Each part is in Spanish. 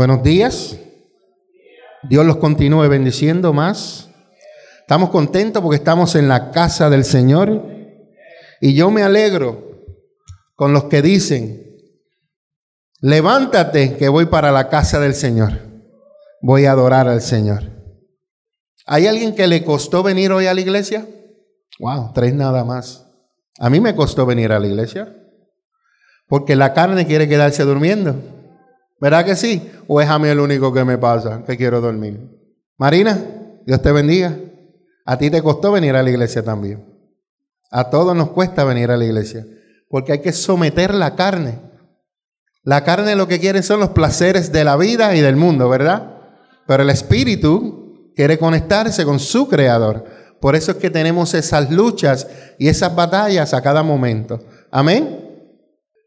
Buenos días. Dios los continúe bendiciendo más. Estamos contentos porque estamos en la casa del Señor. Y yo me alegro con los que dicen, levántate que voy para la casa del Señor. Voy a adorar al Señor. ¿Hay alguien que le costó venir hoy a la iglesia? Wow, tres nada más. A mí me costó venir a la iglesia. Porque la carne quiere quedarse durmiendo. ¿Verdad que sí? ¿O es a mí el único que me pasa que quiero dormir? Marina, Dios te bendiga. A ti te costó venir a la iglesia también. A todos nos cuesta venir a la iglesia. Porque hay que someter la carne. La carne lo que quiere son los placeres de la vida y del mundo, ¿verdad? Pero el espíritu quiere conectarse con su creador. Por eso es que tenemos esas luchas y esas batallas a cada momento. Amén.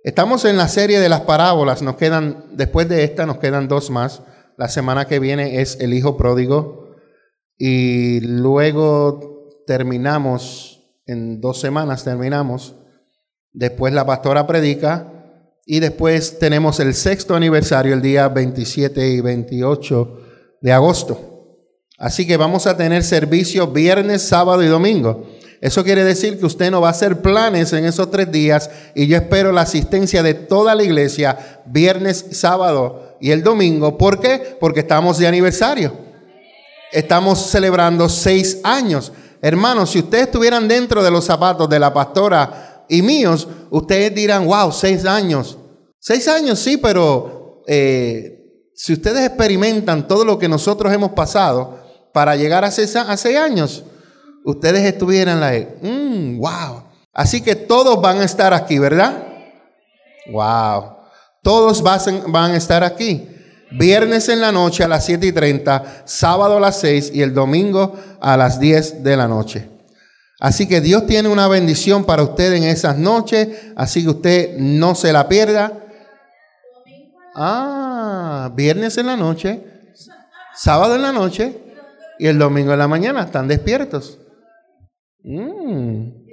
Estamos en la serie de las parábolas, nos quedan, después de esta nos quedan dos más. La semana que viene es el Hijo Pródigo y luego terminamos, en dos semanas terminamos, después la pastora predica y después tenemos el sexto aniversario el día 27 y 28 de agosto. Así que vamos a tener servicio viernes, sábado y domingo. Eso quiere decir que usted no va a hacer planes en esos tres días y yo espero la asistencia de toda la iglesia viernes, sábado y el domingo. ¿Por qué? Porque estamos de aniversario. Estamos celebrando seis años. Hermanos, si ustedes estuvieran dentro de los zapatos de la pastora y míos, ustedes dirán, wow, seis años. Seis años sí, pero eh, si ustedes experimentan todo lo que nosotros hemos pasado para llegar a a seis años, ustedes estuvieran la mmm, wow. Así que todos van a estar aquí, ¿verdad? Wow. Todos van a estar aquí. Viernes en la noche a las 7 y 30, sábado a las 6 y el domingo a las 10 de la noche. Así que Dios tiene una bendición para usted en esas noches, así que usted no se la pierda. Ah, viernes en la noche, sábado en la noche y el domingo en la mañana, están despiertos. Mm.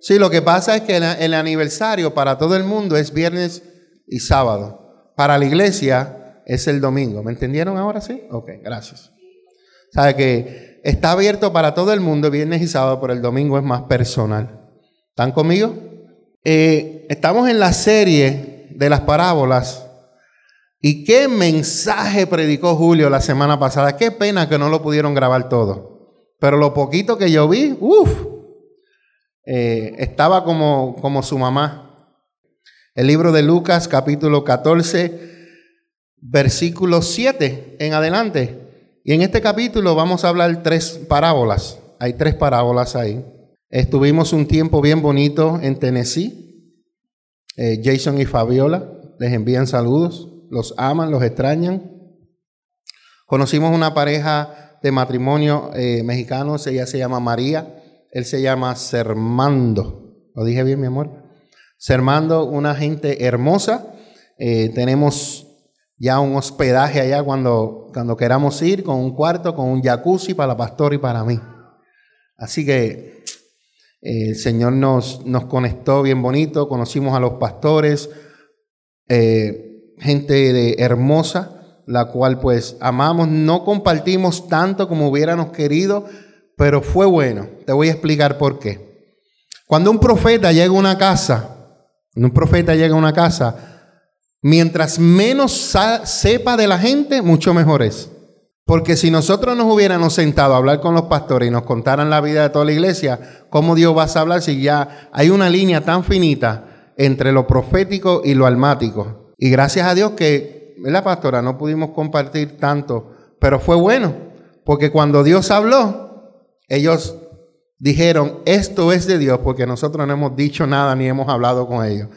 Sí, lo que pasa es que el, aniversario para todo el mundo es viernes y sábado. Para la iglesia es el domingo. ¿Me entendieron ahora sí? Ok, gracias. Sabe que está abierto para todo el mundo viernes y sábado, pero el domingo es más personal. ¿Están conmigo? Eh, estamos en la serie de las parábolas. ¿Y qué mensaje predicó Julio la semana pasada? Qué pena que no lo pudieron grabar todo. Pero lo poquito que yo vi, uff, eh, estaba como, como su mamá. El libro de Lucas capítulo 14, versículo 7 en adelante. Y en este capítulo vamos a hablar tres parábolas. Hay tres parábolas ahí. Estuvimos un tiempo bien bonito en Tennessee. Eh, Jason y Fabiola les envían saludos. Los aman, los extrañan. Conocimos una pareja de matrimonio eh, mexicanos. Ella se llama María, él se llama Sermando. ¿Lo dije bien, mi amor? Sermando, una gente hermosa. Eh, tenemos ya un hospedaje allá cuando, cuando queramos ir, con un cuarto, con un jacuzzi para la pastora y para mí. Así que eh, el Señor nos, nos conectó bien bonito, conocimos a los pastores, gente de, hermosa la cual pues amamos, no compartimos tanto como hubiéramos querido, pero fue bueno. Te voy a explicar por qué. Cuando un profeta llega a una casa, un profeta llega a una casa, mientras menos sepa de la gente, mucho mejor es. Porque si nosotros nos hubiéramos sentado a hablar con los pastores y nos contaran la vida de toda la iglesia, ¿cómo Dios va a hablar si ya hay una línea tan finita entre lo profético y lo almático? Y gracias a Dios que la pastora? No pudimos compartir tanto, pero fue bueno, porque cuando Dios habló, ellos dijeron, esto es de Dios, porque nosotros no hemos dicho nada ni hemos hablado con ellos.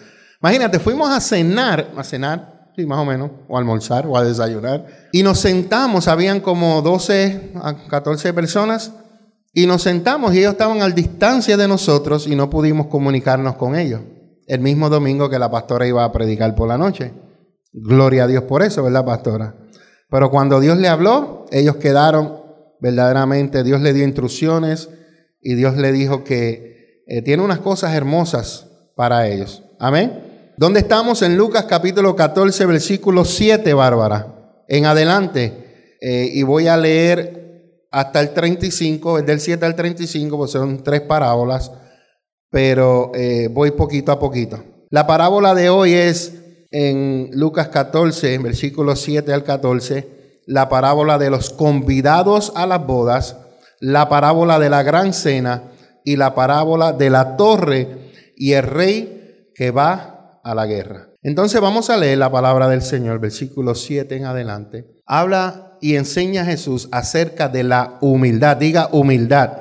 Imagínate, fuimos a cenar, a cenar, más o menos, o almorzar, o a desayunar, y nos sentamos, habían como 12 a 14 personas, y nos sentamos y ellos estaban a distancia de nosotros y no pudimos comunicarnos con ellos. El mismo domingo que la pastora iba a predicar por la noche. Gloria a Dios por eso, ¿verdad, pastora? Pero cuando Dios le habló, ellos quedaron verdaderamente, Dios le dio instrucciones y Dios le dijo que eh, tiene unas cosas hermosas para ellos. Amén. ¿Dónde estamos? En Lucas capítulo 14, versículo 7, Bárbara. En adelante. Eh, y voy a leer hasta el 35, es del 7 al 35, pues son tres parábolas, pero eh, voy poquito a poquito. La parábola de hoy es en Lucas 14, versículo 7 al 14, la parábola de los convidados a las bodas, la parábola de la gran cena y la parábola de la torre y el rey que va a la guerra. Entonces vamos a leer la palabra del Señor, versículo 7 en adelante. Habla y enseña a Jesús acerca de la humildad. Diga humildad.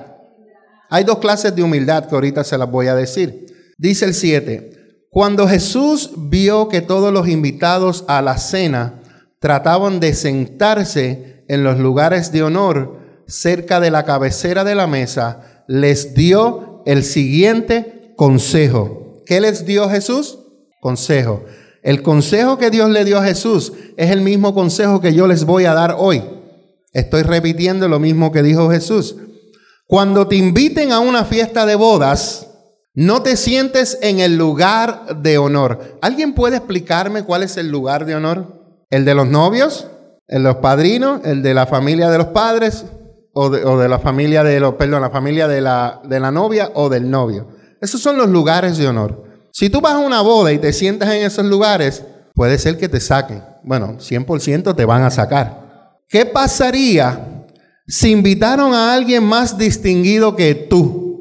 Hay dos clases de humildad que ahorita se las voy a decir. Dice el 7, cuando Jesús vio que todos los invitados a la cena trataban de sentarse en los lugares de honor cerca de la cabecera de la mesa, les dio el siguiente consejo. ¿Qué les dio Jesús? Consejo. El consejo que Dios le dio a Jesús es el mismo consejo que yo les voy a dar hoy. Estoy repitiendo lo mismo que dijo Jesús. Cuando te inviten a una fiesta de bodas, no te sientes en el lugar de honor. ¿Alguien puede explicarme cuál es el lugar de honor? ¿El de los novios? ¿El de los padrinos? ¿El de la familia de los padres? ¿O de, la familia de los, perdón, la familia de la, de la novia o del novio? Esos son los lugares de honor. Si tú vas a una boda y te sientas en esos lugares, puede ser que te saquen. Bueno, 100% te van a sacar. ¿Qué pasaría si invitaron a alguien más distinguido que tú?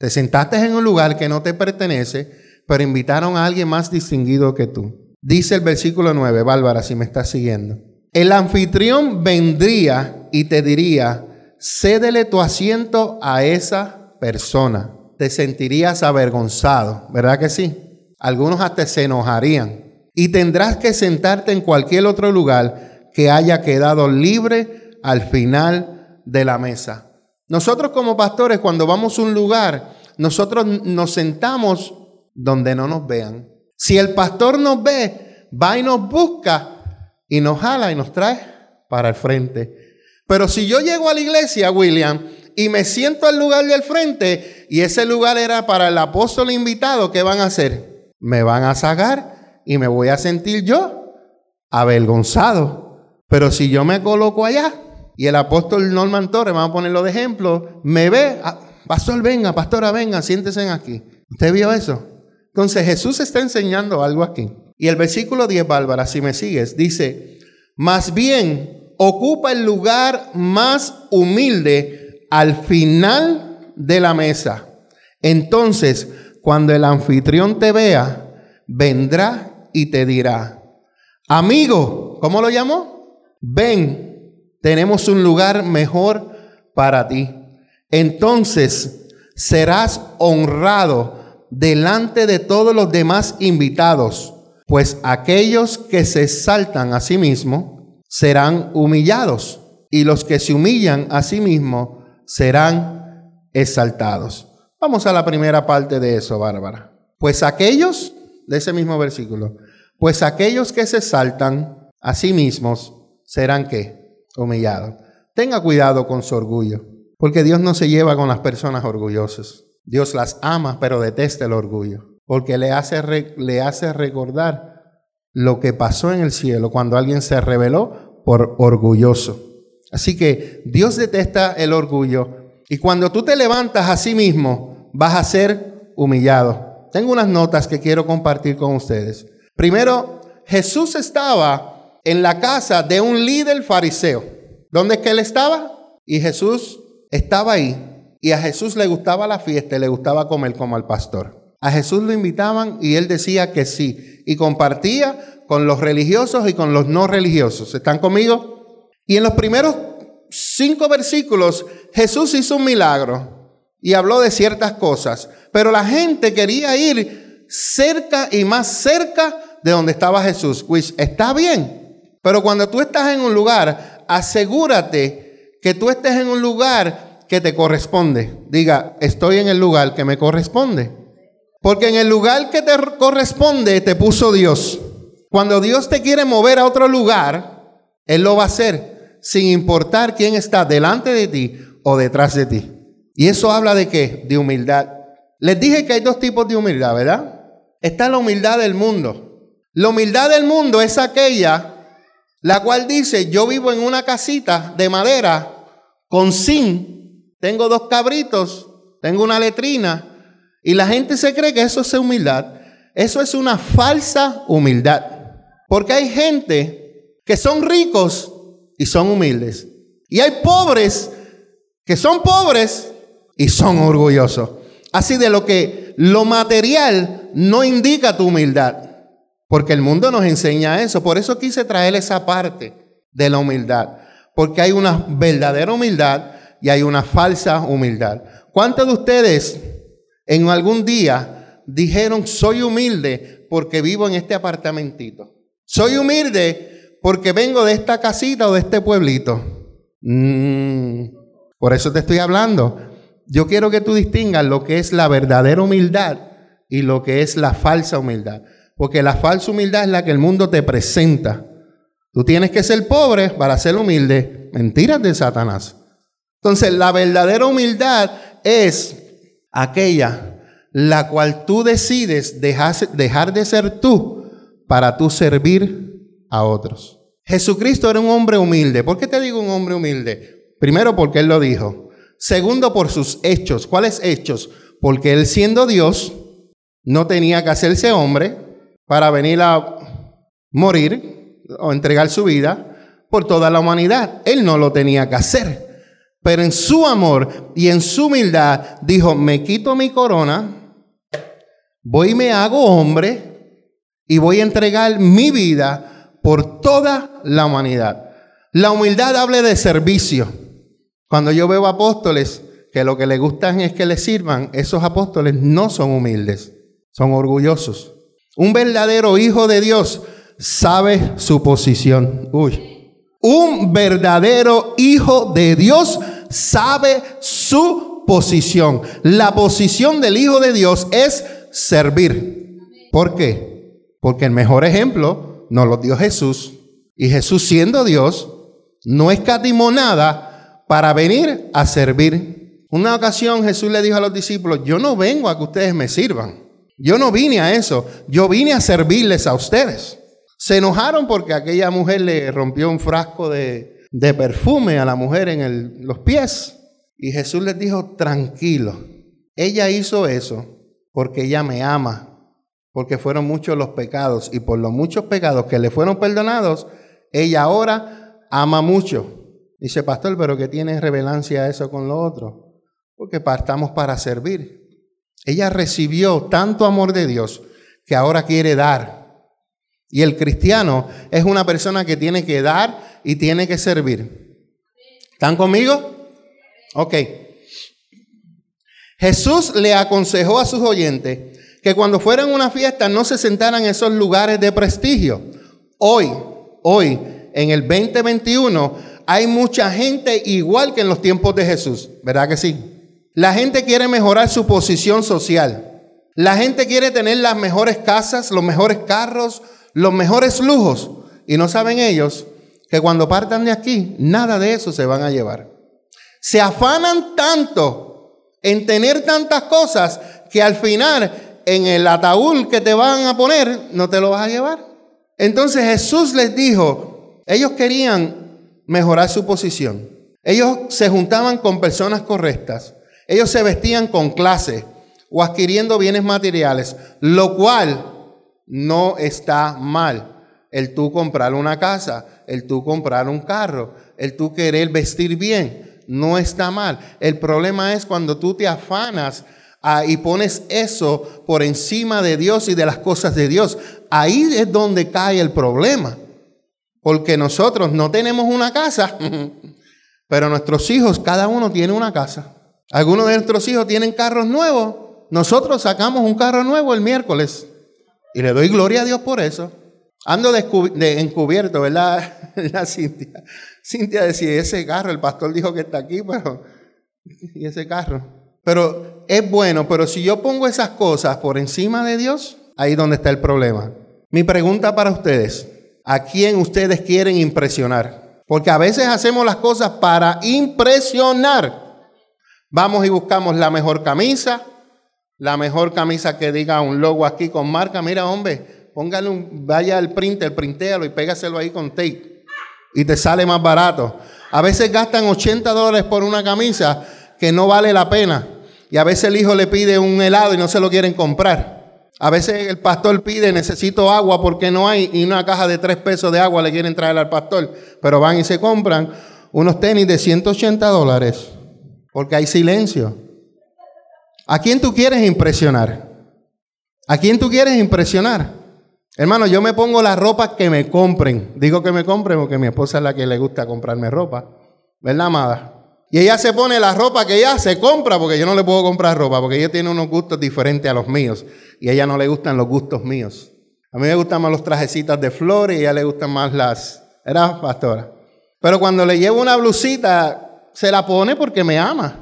Te sentaste en un lugar que no te pertenece, pero invitaron a alguien más distinguido que tú. Dice el versículo 9, Bárbara, si me estás siguiendo. El anfitrión vendría y te diría, cédele tu asiento a esa persona te sentirías avergonzado, ¿verdad que sí? Algunos hasta se enojarían. Y tendrás que sentarte en cualquier otro lugar que haya quedado libre al final de la mesa. Nosotros como pastores, cuando vamos a un lugar, nosotros nos sentamos donde no nos vean. Si el pastor nos ve, va y nos busca y nos jala y nos trae para el frente. Pero si yo llego a la iglesia, William, y me siento al lugar del frente y ese lugar era para el apóstol invitado, ¿qué van a hacer? Me van a sacar y me voy a sentir yo avergonzado. Pero si yo me coloco allá y el apóstol Norman Torres, vamos a ponerlo de ejemplo, me ve, ah, pastor venga, pastora venga, siéntese aquí. ¿Usted vio eso? Entonces Jesús está enseñando algo aquí. Y el versículo 10, Bárbara, si me sigues, dice, más bien ocupa el lugar más humilde al final de la mesa. Entonces, cuando el anfitrión te vea, vendrá y te dirá, amigo, ¿cómo lo llamó? Ven, tenemos un lugar mejor para ti. Entonces serás honrado delante de todos los demás invitados, pues aquellos que se saltan a sí mismos serán humillados, y los que se humillan a sí mismos serán exaltados. Vamos a la primera parte de eso, Bárbara. Pues aquellos, de ese mismo versículo, pues aquellos que se exaltan a sí mismos serán qué? Humillados. Tenga cuidado con su orgullo, porque Dios no se lleva con las personas orgullosas. Dios las ama, pero detesta el orgullo, porque le hace, le hace recordar lo que pasó en el cielo cuando alguien se rebeló por orgulloso. Así que Dios detesta el orgullo y cuando tú te levantas a sí mismo vas a ser humillado. Tengo unas notas que quiero compartir con ustedes. Primero, Jesús estaba en la casa de un líder fariseo. ¿Dónde es que él estaba? Y Jesús estaba ahí. Y a Jesús le gustaba la fiesta y le gustaba comer como al pastor. A Jesús lo invitaban y él decía que sí. Y compartía con los religiosos y con los no religiosos. ¿Están conmigo? Y en los primeros cinco versículos Jesús hizo un milagro y habló de ciertas cosas, pero la gente quería ir cerca y más cerca de donde estaba Jesús. Pues está bien, pero cuando tú estás en un lugar, asegúrate que tú estés en un lugar que te corresponde. Diga, estoy en el lugar que me corresponde. Porque en el lugar que te corresponde te puso Dios. Cuando Dios te quiere mover a otro lugar, Él lo va a hacer sin importar quién está delante de ti o detrás de ti. Y eso habla de qué? De humildad. Les dije que hay dos tipos de humildad, ¿verdad? está la humildad del mundo. La humildad del mundo es aquella la cual dice, yo vivo en una casita de madera con zinc, tengo dos cabritos, tengo una letrina, y la gente se cree que eso es humildad. Eso es una falsa humildad. Porque hay gente que son ricos y son humildes. Y hay pobres que son pobres y son orgullosos. Así de lo que lo material no indica tu humildad. Porque el mundo nos enseña eso. Por eso quise traer esa parte de la humildad. Porque hay una verdadera humildad y hay una falsa humildad. ¿Cuántos de ustedes en algún día dijeron, soy humilde porque vivo en este apartamentito? Soy humilde porque vengo de esta casita o de este pueblito. Mm, por eso te estoy hablando. Yo quiero que tú distingas lo que es la verdadera humildad y lo que es la falsa humildad. Porque la falsa humildad es la que el mundo te presenta. Tú tienes que ser pobre para ser humilde. Mentiras de Satanás. Entonces, la verdadera humildad es aquella la cual tú decides dejar, de ser tú para tú servir a otros. Jesucristo era un hombre humilde. ¿Por qué te digo un hombre humilde? Primero porque Él lo dijo. Segundo por sus hechos. ¿Cuáles hechos? Porque Él siendo Dios no tenía que hacerse hombre, para venir a morir o entregar su vida por toda la humanidad. Él no lo tenía que hacer. Pero en su amor y en su humildad dijo, me quito mi corona, voy me hago hombre y voy a entregar mi vida por toda la humanidad. La humildad habla de servicio. Cuando yo veo apóstoles que lo que les gustan es que les sirvan, esos apóstoles no son humildes, son orgullosos. Un verdadero hijo de Dios sabe su posición. Uy. Un verdadero hijo de Dios sabe su posición. La posición del hijo de Dios es servir. ¿Por qué? Porque el mejor ejemplo nos lo dio Jesús. Y Jesús siendo Dios, no escatimó nada para venir a servir. Una ocasión Jesús le dijo a los discípulos, yo no vengo a que ustedes me sirvan. Yo no vine a eso, yo vine a servirles a ustedes. Se enojaron porque aquella mujer le rompió un frasco de, perfume a la mujer en los pies. Y Jesús les dijo, tranquilo, ella hizo eso porque ella me ama, porque fueron muchos los pecados y por los muchos pecados que le fueron perdonados, ella ahora ama mucho. Dice, pastor, pero ¿qué tiene revelancia eso con lo otro? Porque partamos para servir. Ella recibió tanto amor de Dios que ahora quiere dar. Y el cristiano es una persona que tiene que dar y tiene que servir. ¿Están conmigo? Ok. Jesús le aconsejó a sus oyentes que cuando fueran a una fiesta no se sentaran en esos lugares de prestigio. Hoy, hoy, en el 2021, hay mucha gente igual que en los tiempos de Jesús. ¿Verdad que sí? La gente quiere mejorar su posición social. La gente quiere tener las mejores casas, los mejores carros, los mejores lujos. Y no saben ellos que cuando partan de aquí, nada de eso se van a llevar. Se afanan tanto en tener tantas cosas que al final en el ataúd que te van a poner no te lo vas a llevar. Entonces Jesús les dijo, ellos querían mejorar su posición. Ellos se juntaban con personas correctas. Ellos se vestían con clase o adquiriendo bienes materiales, lo cual no está mal. El tú comprar una casa, el tú comprar un carro, el tú querer vestir bien, no está mal. El problema es cuando tú te afanas ah, y pones eso por encima de Dios y de las cosas de Dios. Ahí es donde cae el problema. Porque nosotros no tenemos una casa, pero nuestros hijos, cada uno tiene una casa. Algunos de nuestros hijos tienen carros nuevos. Nosotros sacamos un carro nuevo el miércoles. Y le doy gloria a Dios por eso. Ando de encubierto, ¿verdad? La Cintia. Cintia decía, ese carro, el pastor dijo que está aquí, pero... ¿Y ese carro? Pero es bueno, pero si yo pongo esas cosas por encima de Dios, ahí es donde está el problema. Mi pregunta para ustedes, ¿a quién ustedes quieren impresionar? Porque a veces hacemos las cosas para impresionar. Vamos y buscamos la mejor camisa, la mejor camisa que diga un logo aquí con marca. Mira, hombre, póngale un, vaya al printer, printéalo y pégaselo ahí con tape. Y te sale más barato. A veces gastan 80 dólares por una camisa que no vale la pena. Y a veces el hijo le pide un helado y no se lo quieren comprar. A veces el pastor pide, necesito agua porque no hay, y una caja de tres pesos de agua le quieren traer al pastor. Pero van y se compran unos tenis de 180 dólares porque hay silencio. ¿A quién tú quieres impresionar? ¿A quién tú quieres impresionar? Hermano, yo me pongo la ropa que me compren. Digo que me compren porque mi esposa es la que le gusta comprarme ropa. ¿Verdad, amada? Y ella se pone la ropa que ella se compra porque yo no le puedo comprar ropa porque ella tiene unos gustos diferentes a los míos y a ella no le gustan los gustos míos. A mí me gustan más los trajecitos de flores y a ella le gustan más las... ¿Era, pastora? Pero cuando le llevo una blusita, se la pone porque me ama.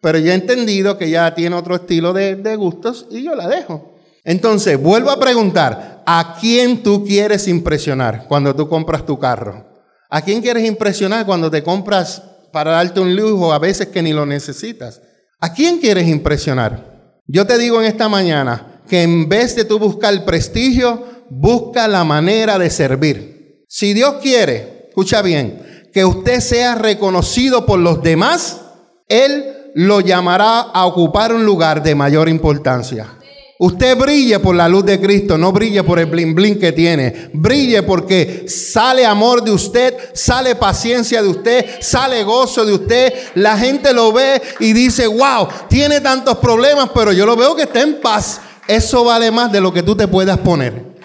Pero yo he entendido que ella tiene otro estilo de, de gustos y yo la dejo. Entonces, vuelvo a preguntar, ¿a quién tú quieres impresionar cuando tú compras tu carro? ¿A quién quieres impresionar cuando te compras para darte un lujo a veces que ni lo necesitas? ¿A quién quieres impresionar? Yo te digo en esta mañana que en vez de tú buscar el prestigio, busca la manera de servir. Si Dios quiere, escucha bien, que usted sea reconocido por los demás, Él lo llamará a ocupar un lugar de mayor importancia. Usted brille por la luz de Cristo, no brille por el blin blin que tiene. Brille porque sale amor de usted, sale paciencia de usted, sale gozo de usted. La gente lo ve y dice, wow, tiene tantos problemas, pero yo lo veo que está en paz. Eso vale más de lo que tú te puedas poner.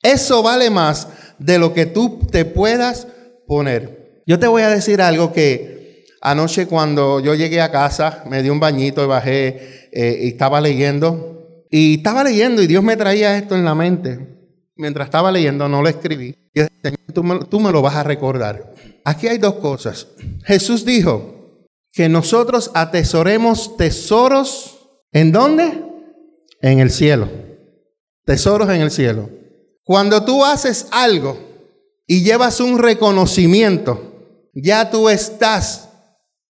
Eso vale más de lo que tú te puedas poner. Yo te voy a decir algo que anoche cuando yo llegué a casa, me di un bañito y bajé eh, y estaba leyendo. Y estaba leyendo y Dios me traía esto en la mente. Mientras estaba leyendo, no lo escribí. Señor, tú me, tú me lo vas a recordar. Aquí hay dos cosas. Jesús dijo que nosotros atesoremos tesoros. ¿En dónde? En el cielo. Tesoros en el cielo. Cuando tú haces algo y llevas un reconocimiento, ya tú estás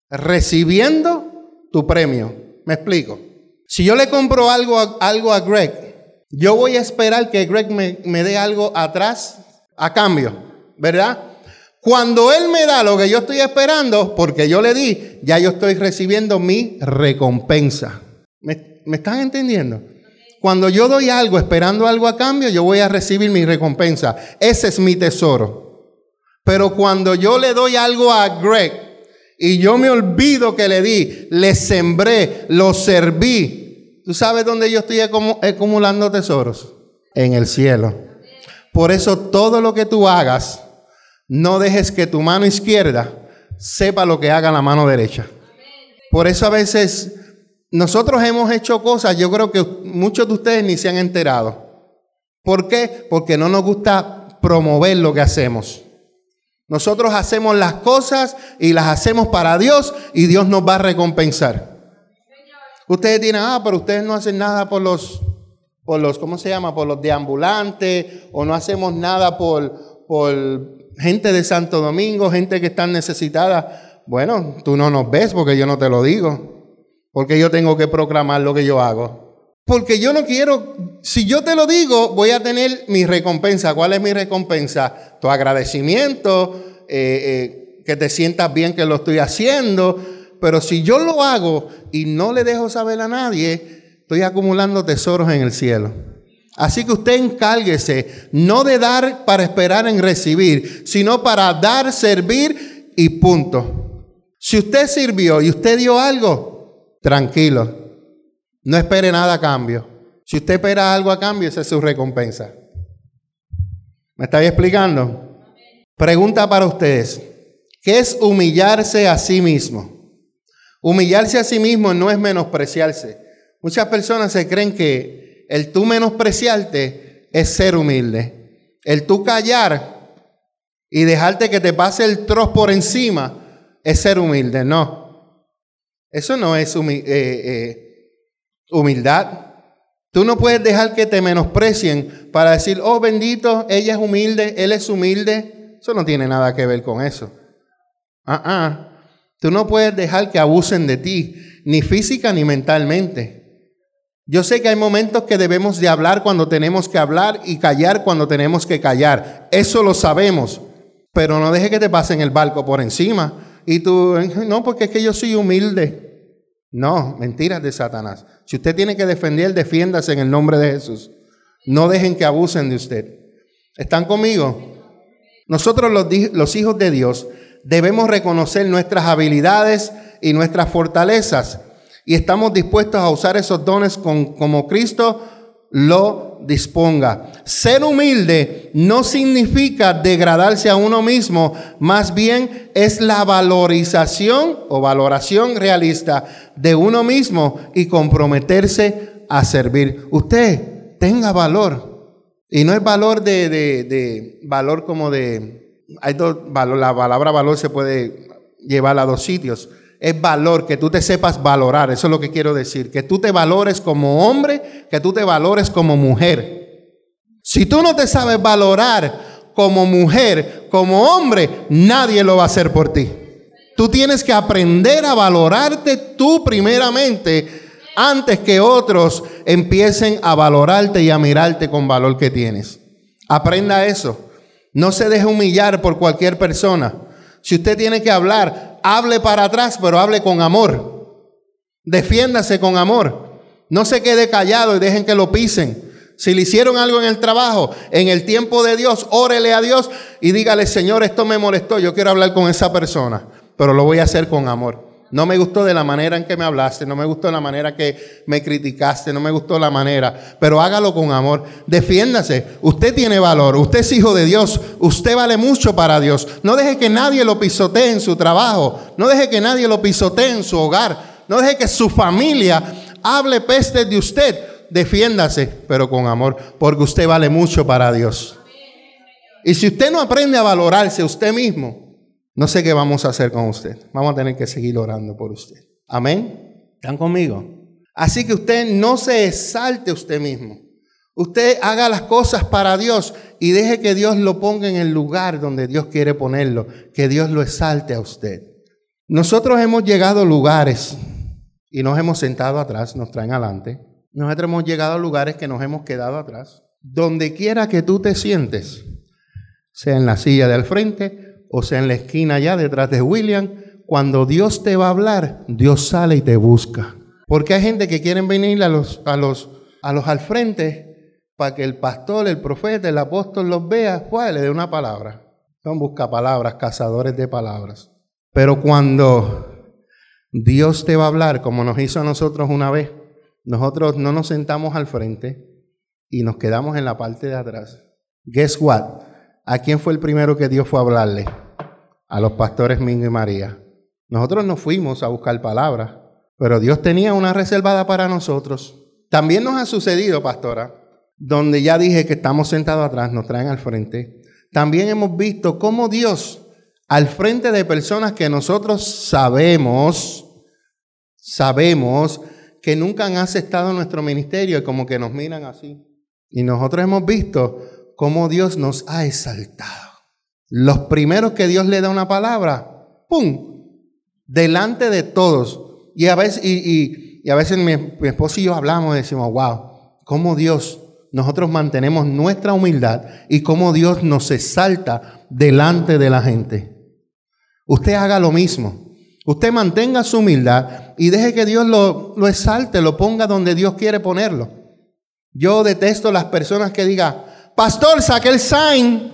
recibiendo tu premio. ¿Me explico? Si yo le compro algo a, algo a Greg, yo voy a esperar que Greg me, me dé algo atrás a cambio, ¿verdad? Cuando Él me da lo que yo estoy esperando, porque yo le di, ya yo estoy recibiendo mi recompensa. ¿Me, me están entendiendo? Cuando yo doy algo esperando algo a cambio, yo voy a recibir mi recompensa. Ese es mi tesoro. Pero cuando yo le doy algo a Greg y yo me olvido que le di, le sembré, lo serví. ¿Tú sabes dónde yo estoy acumulando tesoros? En el cielo. Por eso todo lo que tú hagas, no dejes que tu mano izquierda sepa lo que haga la mano derecha. Por eso a veces nosotros hemos hecho cosas, yo creo que muchos de ustedes ni se han enterado. ¿Por qué? Porque no nos gusta promover lo que hacemos. Nosotros hacemos las cosas y las hacemos para Dios y Dios nos va a recompensar. Ustedes dirán, ah, pero ustedes no hacen nada por los, por los, ¿cómo se llama? Por los deambulantes o no hacemos nada por, por gente de Santo Domingo, gente que está necesitada. Bueno, tú no nos ves porque yo no te lo digo, porque yo tengo que proclamar lo que yo hago. Porque yo no quiero, si yo te lo digo, voy a tener mi recompensa. ¿Cuál es mi recompensa? Tu agradecimiento, eh, eh, que te sientas bien que lo estoy haciendo. Pero si yo lo hago y no le dejo saber a nadie, estoy acumulando tesoros en el cielo. Así que usted encárguese no de dar para esperar en recibir, sino para dar, servir y punto. Si usted sirvió y usted dio algo, tranquilo, no espere nada a cambio. Si usted espera algo a cambio, esa es su recompensa. ¿Me estáis explicando? Pregunta para ustedes. ¿Qué es humillarse a sí mismo? Humillarse a sí mismo no es menospreciarse. Muchas personas se creen que el tú menospreciarte es ser humilde. El tú callar y dejarte que te pase el troz por encima es ser humilde. No. Eso no es. Eh, eh, Humildad. Tú no puedes dejar que te menosprecien para decir, oh bendito, ella es humilde, él es humilde. Eso no tiene nada que ver con eso. Ah, ah. Tú no puedes dejar que abusen de ti, ni física ni mentalmente. Yo sé que hay momentos que debemos de hablar cuando tenemos que hablar y callar cuando tenemos que callar. Eso lo sabemos. Pero no deje que te pasen el barco por encima. Y tú, no, porque es que yo soy humilde. No, mentiras de Satanás. Si usted tiene que defender, defiéndase en el nombre de Jesús. No dejen que abusen de usted. ¿Están conmigo? Nosotros los, los hijos de Dios debemos reconocer nuestras habilidades y nuestras fortalezas y estamos dispuestos a usar esos dones como Cristo lo disponga. Ser humilde no significa degradarse a uno mismo, más bien es la valorización o valoración realista de uno mismo y comprometerse a servir. Usted tenga valor. Y no es valor de, de valor como de... Hay dos, la palabra valor se puede llevar a dos sitios es valor, que tú te sepas valorar, eso es lo que quiero decir, que tú te valores como hombre, que tú te valores como mujer. Si tú no te sabes valorar como mujer, como hombre, nadie lo va a hacer por ti. Tú tienes que aprender a valorarte tú primeramente antes que otros empiecen a valorarte y a mirarte con valor que tienes. Aprenda eso. No se deje humillar por cualquier persona. Si usted tiene que hablar, hable para atrás, pero hable con amor. Defiéndase con amor. No se quede callado y dejen que lo pisen. Si le hicieron algo en el trabajo, en el tiempo de Dios, órele a Dios y dígale, Señor, esto me molestó, yo quiero hablar con esa persona, pero lo voy a hacer con amor. No me gustó de la manera en que me hablaste, no me gustó la manera que me criticaste, no me gustó la manera, pero hágalo con amor. Defiéndase. Usted tiene valor, usted es hijo de Dios, usted vale mucho para Dios. No deje que nadie lo pisotee en su trabajo, no deje que nadie lo pisotee en su hogar, no deje que su familia hable peste de usted. Defiéndase, pero con amor, porque usted vale mucho para Dios. Y si usted no aprende a valorarse usted mismo, no sé qué vamos a hacer con usted. Vamos a tener que seguir orando por usted. Amén. ¿Están conmigo? Así que usted no se exalte usted mismo. Usted haga las cosas para Dios y deje que Dios lo ponga en el lugar donde Dios quiere ponerlo. Que Dios lo exalte a usted. Nosotros hemos llegado a lugares y nos hemos sentado atrás, nos traen adelante. Nosotros hemos llegado a lugares que nos hemos quedado atrás. Donde quiera que tú te sientes, sea en la silla del frente o sea en la esquina allá detrás de William, cuando Dios te va a hablar, Dios sale y te busca. Porque hay gente que quieren venir a los, a los, a los al frente para que el pastor, el profeta, el apóstol los vea, pues le dé una palabra. Son buscapalabras, cazadores de palabras. Pero cuando Dios te va a hablar, como nos hizo a nosotros una vez, nosotros no nos sentamos al frente y nos quedamos en la parte de atrás. Guess what? ¿A quién fue el primero que Dios fue a hablarle? A los pastores Mingo y María. Nosotros no fuimos a buscar palabras, pero Dios tenía una reservada para nosotros. También nos ha sucedido, pastora, donde ya dije que estamos sentados atrás, nos traen al frente. También hemos visto cómo Dios, al frente de personas que nosotros sabemos, sabemos que nunca han aceptado nuestro ministerio y como que nos miran así. Y nosotros hemos visto cómo Dios nos ha exaltado. Los primeros que Dios le da una palabra, ¡pum! Delante de todos. Y a veces, y, a veces mi, mi esposo y yo hablamos y decimos, wow, cómo Dios, nosotros mantenemos nuestra humildad y cómo Dios nos exalta delante de la gente. Usted haga lo mismo. Usted mantenga su humildad y deje que Dios lo, lo exalte, lo ponga donde Dios quiere ponerlo. Yo detesto las personas que digan, Pastor, saqué el sign.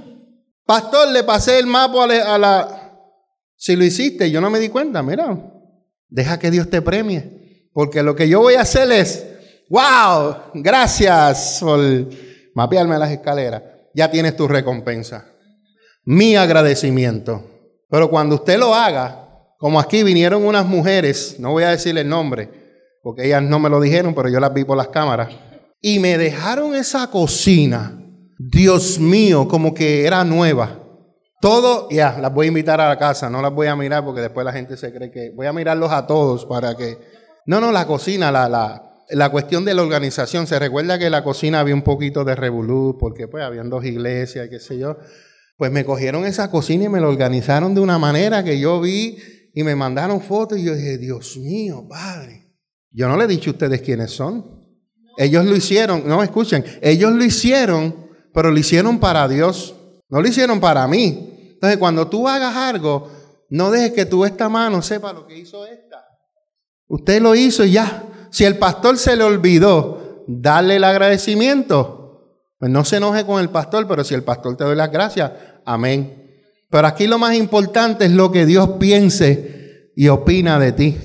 Pastor, le pasé el mapa a la, Si lo hiciste, yo no me di cuenta, mira. Deja que Dios te premie. Porque lo que yo voy a hacer es, wow, gracias por mapearme las escaleras. Ya tienes tu recompensa. Mi agradecimiento. Pero cuando usted lo haga, como aquí vinieron unas mujeres, no voy a decirle el nombre, porque ellas no me lo dijeron, pero yo las vi por las cámaras, y me dejaron esa cocina Dios mío, como que era nueva. Todo, ya, las voy a invitar a la casa, no las voy a mirar porque después la gente se cree que... Voy a mirarlos a todos para que... No, no, la cocina, la, la, la cuestión de la organización. Se recuerda que la cocina había un poquito de revolú porque pues habían dos iglesias, qué sé yo. Pues me cogieron esa cocina y me la organizaron de una manera que yo vi y me mandaron fotos y yo dije, Dios mío, Padre. Yo no le he dicho a ustedes quiénes son. Ellos lo hicieron, no escuchen, ellos lo hicieron, pero lo hicieron para Dios, no lo hicieron para mí. Entonces, cuando tú hagas algo, no dejes que tú esta mano sepa lo que hizo esta. Usted lo hizo y ya. Si el pastor se le olvidó darle el agradecimiento, pues no se enoje con el pastor, pero si el pastor te doy las gracias, amén. Pero aquí lo más importante es lo que Dios piense y opina de ti.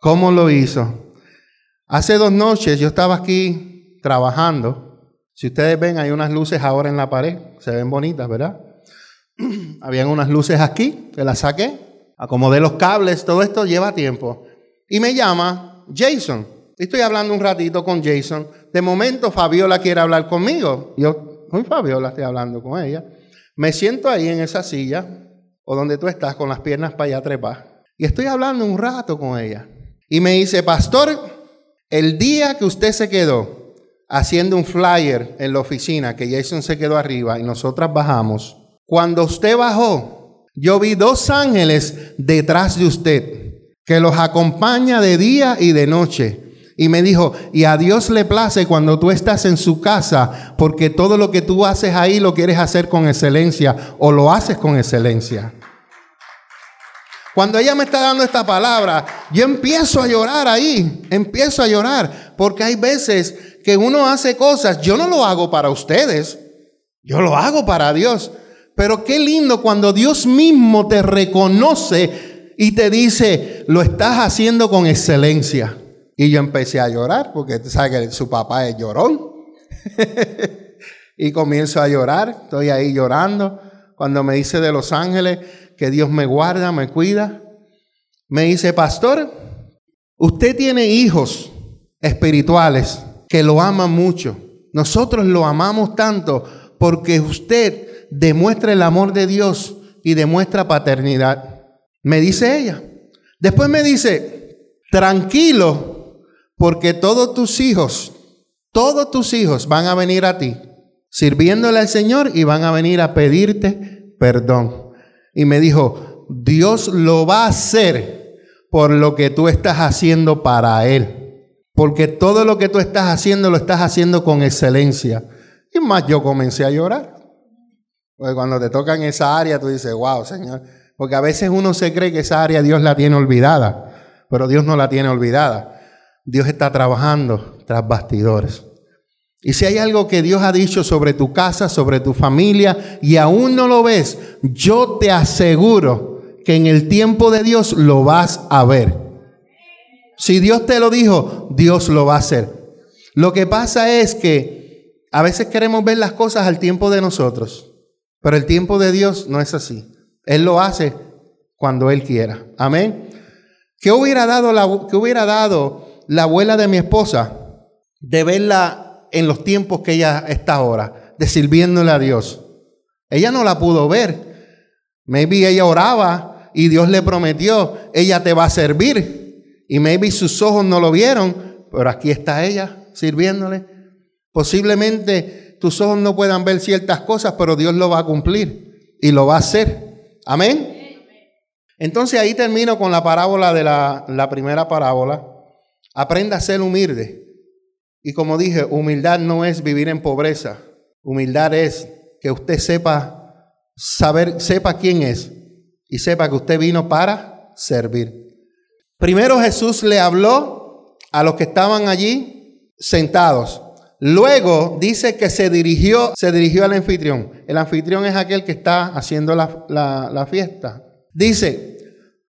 ¿Cómo lo hizo? Hace dos noches yo estaba aquí trabajando. Si ustedes ven, hay unas luces ahora en la pared. Se ven bonitas, ¿verdad? Habían unas luces aquí, que las saqué. Acomodé los cables, todo esto lleva tiempo. Y me llama Jason. Estoy hablando un ratito con Jason. De momento Fabiola quiere hablar conmigo. Yo, con Fabiola, estoy hablando con ella. Me siento ahí en esa silla o donde tú estás con las piernas para allá trepar. Y estoy hablando un rato con ella. Y me dice, pastor, el día que usted se quedó haciendo un flyer en la oficina, que Jason se quedó arriba y nosotras bajamos, cuando usted bajó, yo vi dos ángeles detrás de usted, que los acompaña de día y de noche y me dijo, y a Dios le place cuando tú estás en su casa, porque todo lo que tú haces ahí lo quieres hacer con excelencia o lo haces con excelencia. Cuando ella me está dando esta palabra, yo empiezo a llorar ahí, empiezo a llorar, porque hay veces que uno hace cosas, yo no lo hago para ustedes, yo lo hago para Dios. Pero qué lindo cuando Dios mismo te reconoce y te dice, lo estás haciendo con excelencia. Y yo empecé a llorar, porque tú sabes que su papá es llorón. y comienzo a llorar, estoy ahí llorando. Cuando me dice de los ángeles que Dios me guarda, me cuida, me dice, pastor, usted tiene hijos espirituales que lo aman mucho. Nosotros lo amamos tanto porque usted demuestra el amor de Dios y demuestra paternidad. Me dice ella. Después me dice, tranquilo, porque todos tus hijos, todos tus hijos van a venir a ti, sirviéndole al Señor y van a venir a pedirte perdón. Y me dijo, Dios lo va a hacer por lo que tú estás haciendo para Él. Porque todo lo que tú estás haciendo lo estás haciendo con excelencia. Y más yo comencé a llorar. Porque cuando te toca en esa área, tú dices, wow, Señor. Porque a veces uno se cree que esa área Dios la tiene olvidada, pero Dios no la tiene olvidada. Dios está trabajando tras bastidores. Y si hay algo que Dios ha dicho sobre tu casa, sobre tu familia, y aún no lo ves, yo te aseguro que en el tiempo de Dios lo vas a ver. Si Dios te lo dijo, Dios lo va a hacer. Lo que pasa es que a veces queremos ver las cosas al tiempo de nosotros, pero el tiempo de Dios no es así. Él lo hace cuando Él quiera. Amén. ¿Qué hubiera dado, la, qué hubiera dado la abuela de mi esposa de verla en los tiempos que ella está ahora, de sirviéndole a Dios. Ella no la pudo ver. Maybe ella oraba y Dios le prometió, ella te va a servir. Y maybe sus ojos no lo vieron, pero aquí está ella sirviéndole. Posiblemente tus ojos no puedan ver ciertas cosas, pero Dios lo va a cumplir y lo va a hacer. Amén. Entonces ahí termino con la parábola de la, la primera parábola. Aprenda a ser humilde. Y como dije, humildad no es vivir en pobreza. Humildad es que usted sepa saber, sepa quién es y sepa que usted vino para servir. Primero Jesús le habló a los que estaban allí sentados. Luego dice que se dirigió, se dirigió al anfitrión. El anfitrión es aquel que está haciendo la, la fiesta. Dice,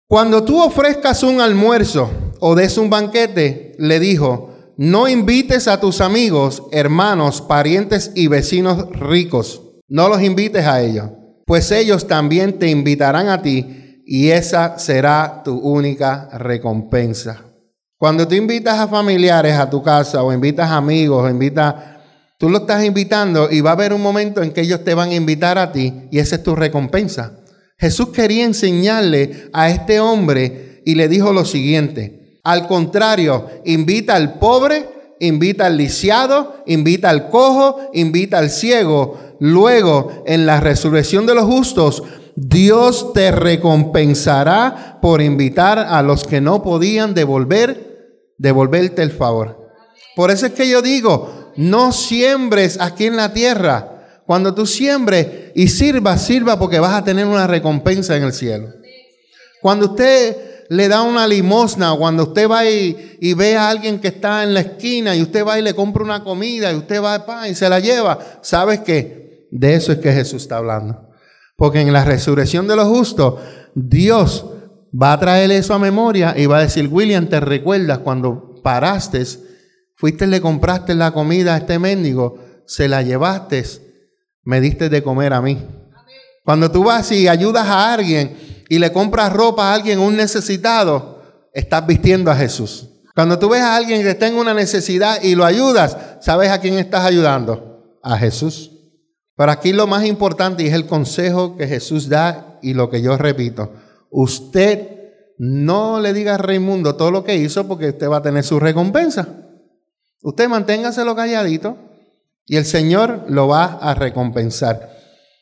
cuando tú ofrezcas un almuerzo o des un banquete, le dijo, no invites a tus amigos, hermanos, parientes y vecinos ricos. No los invites a ellos, pues ellos también te invitarán a ti y esa será tu única recompensa. Cuando tú invitas a familiares a tu casa o invitas amigos o invitas, tú lo estás invitando y va a haber un momento en que ellos te van a invitar a ti y esa es tu recompensa. Jesús quería enseñarle a este hombre y le dijo lo siguiente, al contrario, invita al pobre, invita al lisiado, invita al cojo, invita al ciego. Luego, en la resurrección de los justos, Dios te recompensará por invitar a los que no podían devolver, devolverte el favor. Por eso es que yo digo, no siembres aquí en la tierra. Cuando tú siembres y sirvas, sirva porque vas a tener una recompensa en el cielo. Cuando usted le da una limosna, cuando usted va y, ve a alguien que está en la esquina y usted va y le compra una comida y usted va y se la lleva, ¿sabes qué? De eso es que Jesús está hablando. Porque en la resurrección de los justos, Dios va a traer eso a memoria y va a decir, William, ¿te recuerdas cuando paraste, fuiste y le compraste la comida a este mendigo, se la llevaste, me diste de comer a mí? Cuando tú vas y ayudas a alguien y le compras ropa a alguien, un necesitado, estás vistiendo a Jesús. Cuando tú ves a alguien que tenga una necesidad y lo ayudas, ¿sabes a quién estás ayudando? A Jesús. Pero aquí lo más importante es el consejo que Jesús da y lo que yo repito. Usted no le diga a Raimundo todo lo que hizo porque usted va a tener su recompensa. Usted manténgaselo calladito y el Señor lo va a recompensar.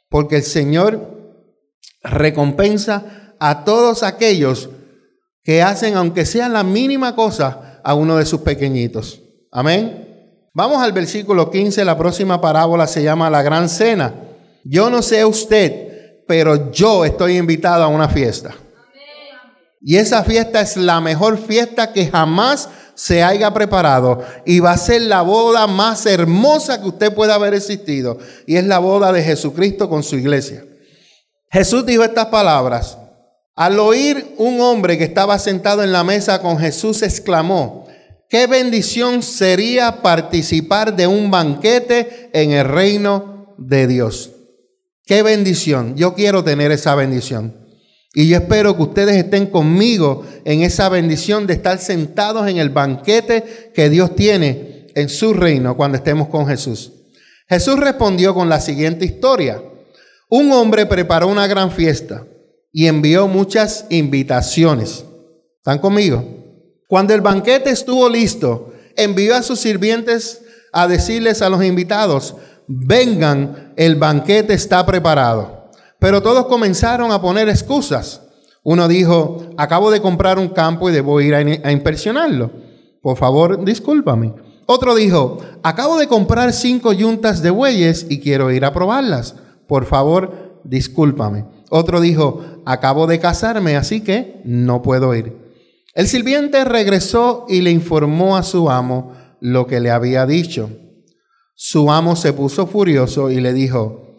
Porque el Señor recompensa a todos aquellos que hacen, aunque sea la mínima cosa, a uno de sus pequeñitos. Amén. Vamos al versículo 15, la próxima parábola se llama la gran cena. Yo no sé usted, pero yo estoy invitado a una fiesta. Y esa fiesta es la mejor fiesta que jamás se haya preparado y va a ser la boda más hermosa que usted pueda haber existido. Y es la boda de Jesucristo con su iglesia. Jesús dijo estas palabras. Al oír un hombre que estaba sentado en la mesa con Jesús, exclamó, qué bendición sería participar de un banquete en el reino de Dios. Qué bendición. Yo quiero tener esa bendición. Y yo espero que ustedes estén conmigo en esa bendición de estar sentados en el banquete que Dios tiene en su reino cuando estemos con Jesús. Jesús respondió con la siguiente historia. Un hombre preparó una gran fiesta y envió muchas invitaciones. ¿Están conmigo? Cuando el banquete estuvo listo, envió a sus sirvientes a decirles a los invitados, vengan, el banquete está preparado. Pero todos comenzaron a poner excusas. Uno dijo, acabo de comprar un campo y debo ir a, inspeccionarlo. Por favor, discúlpame. Otro dijo, acabo de comprar cinco yuntas de bueyes y quiero ir a probarlas por favor, discúlpame. Otro dijo, acabo de casarme, así que no puedo ir. El sirviente regresó y le informó a su amo lo que le había dicho. Su amo se puso furioso y le dijo,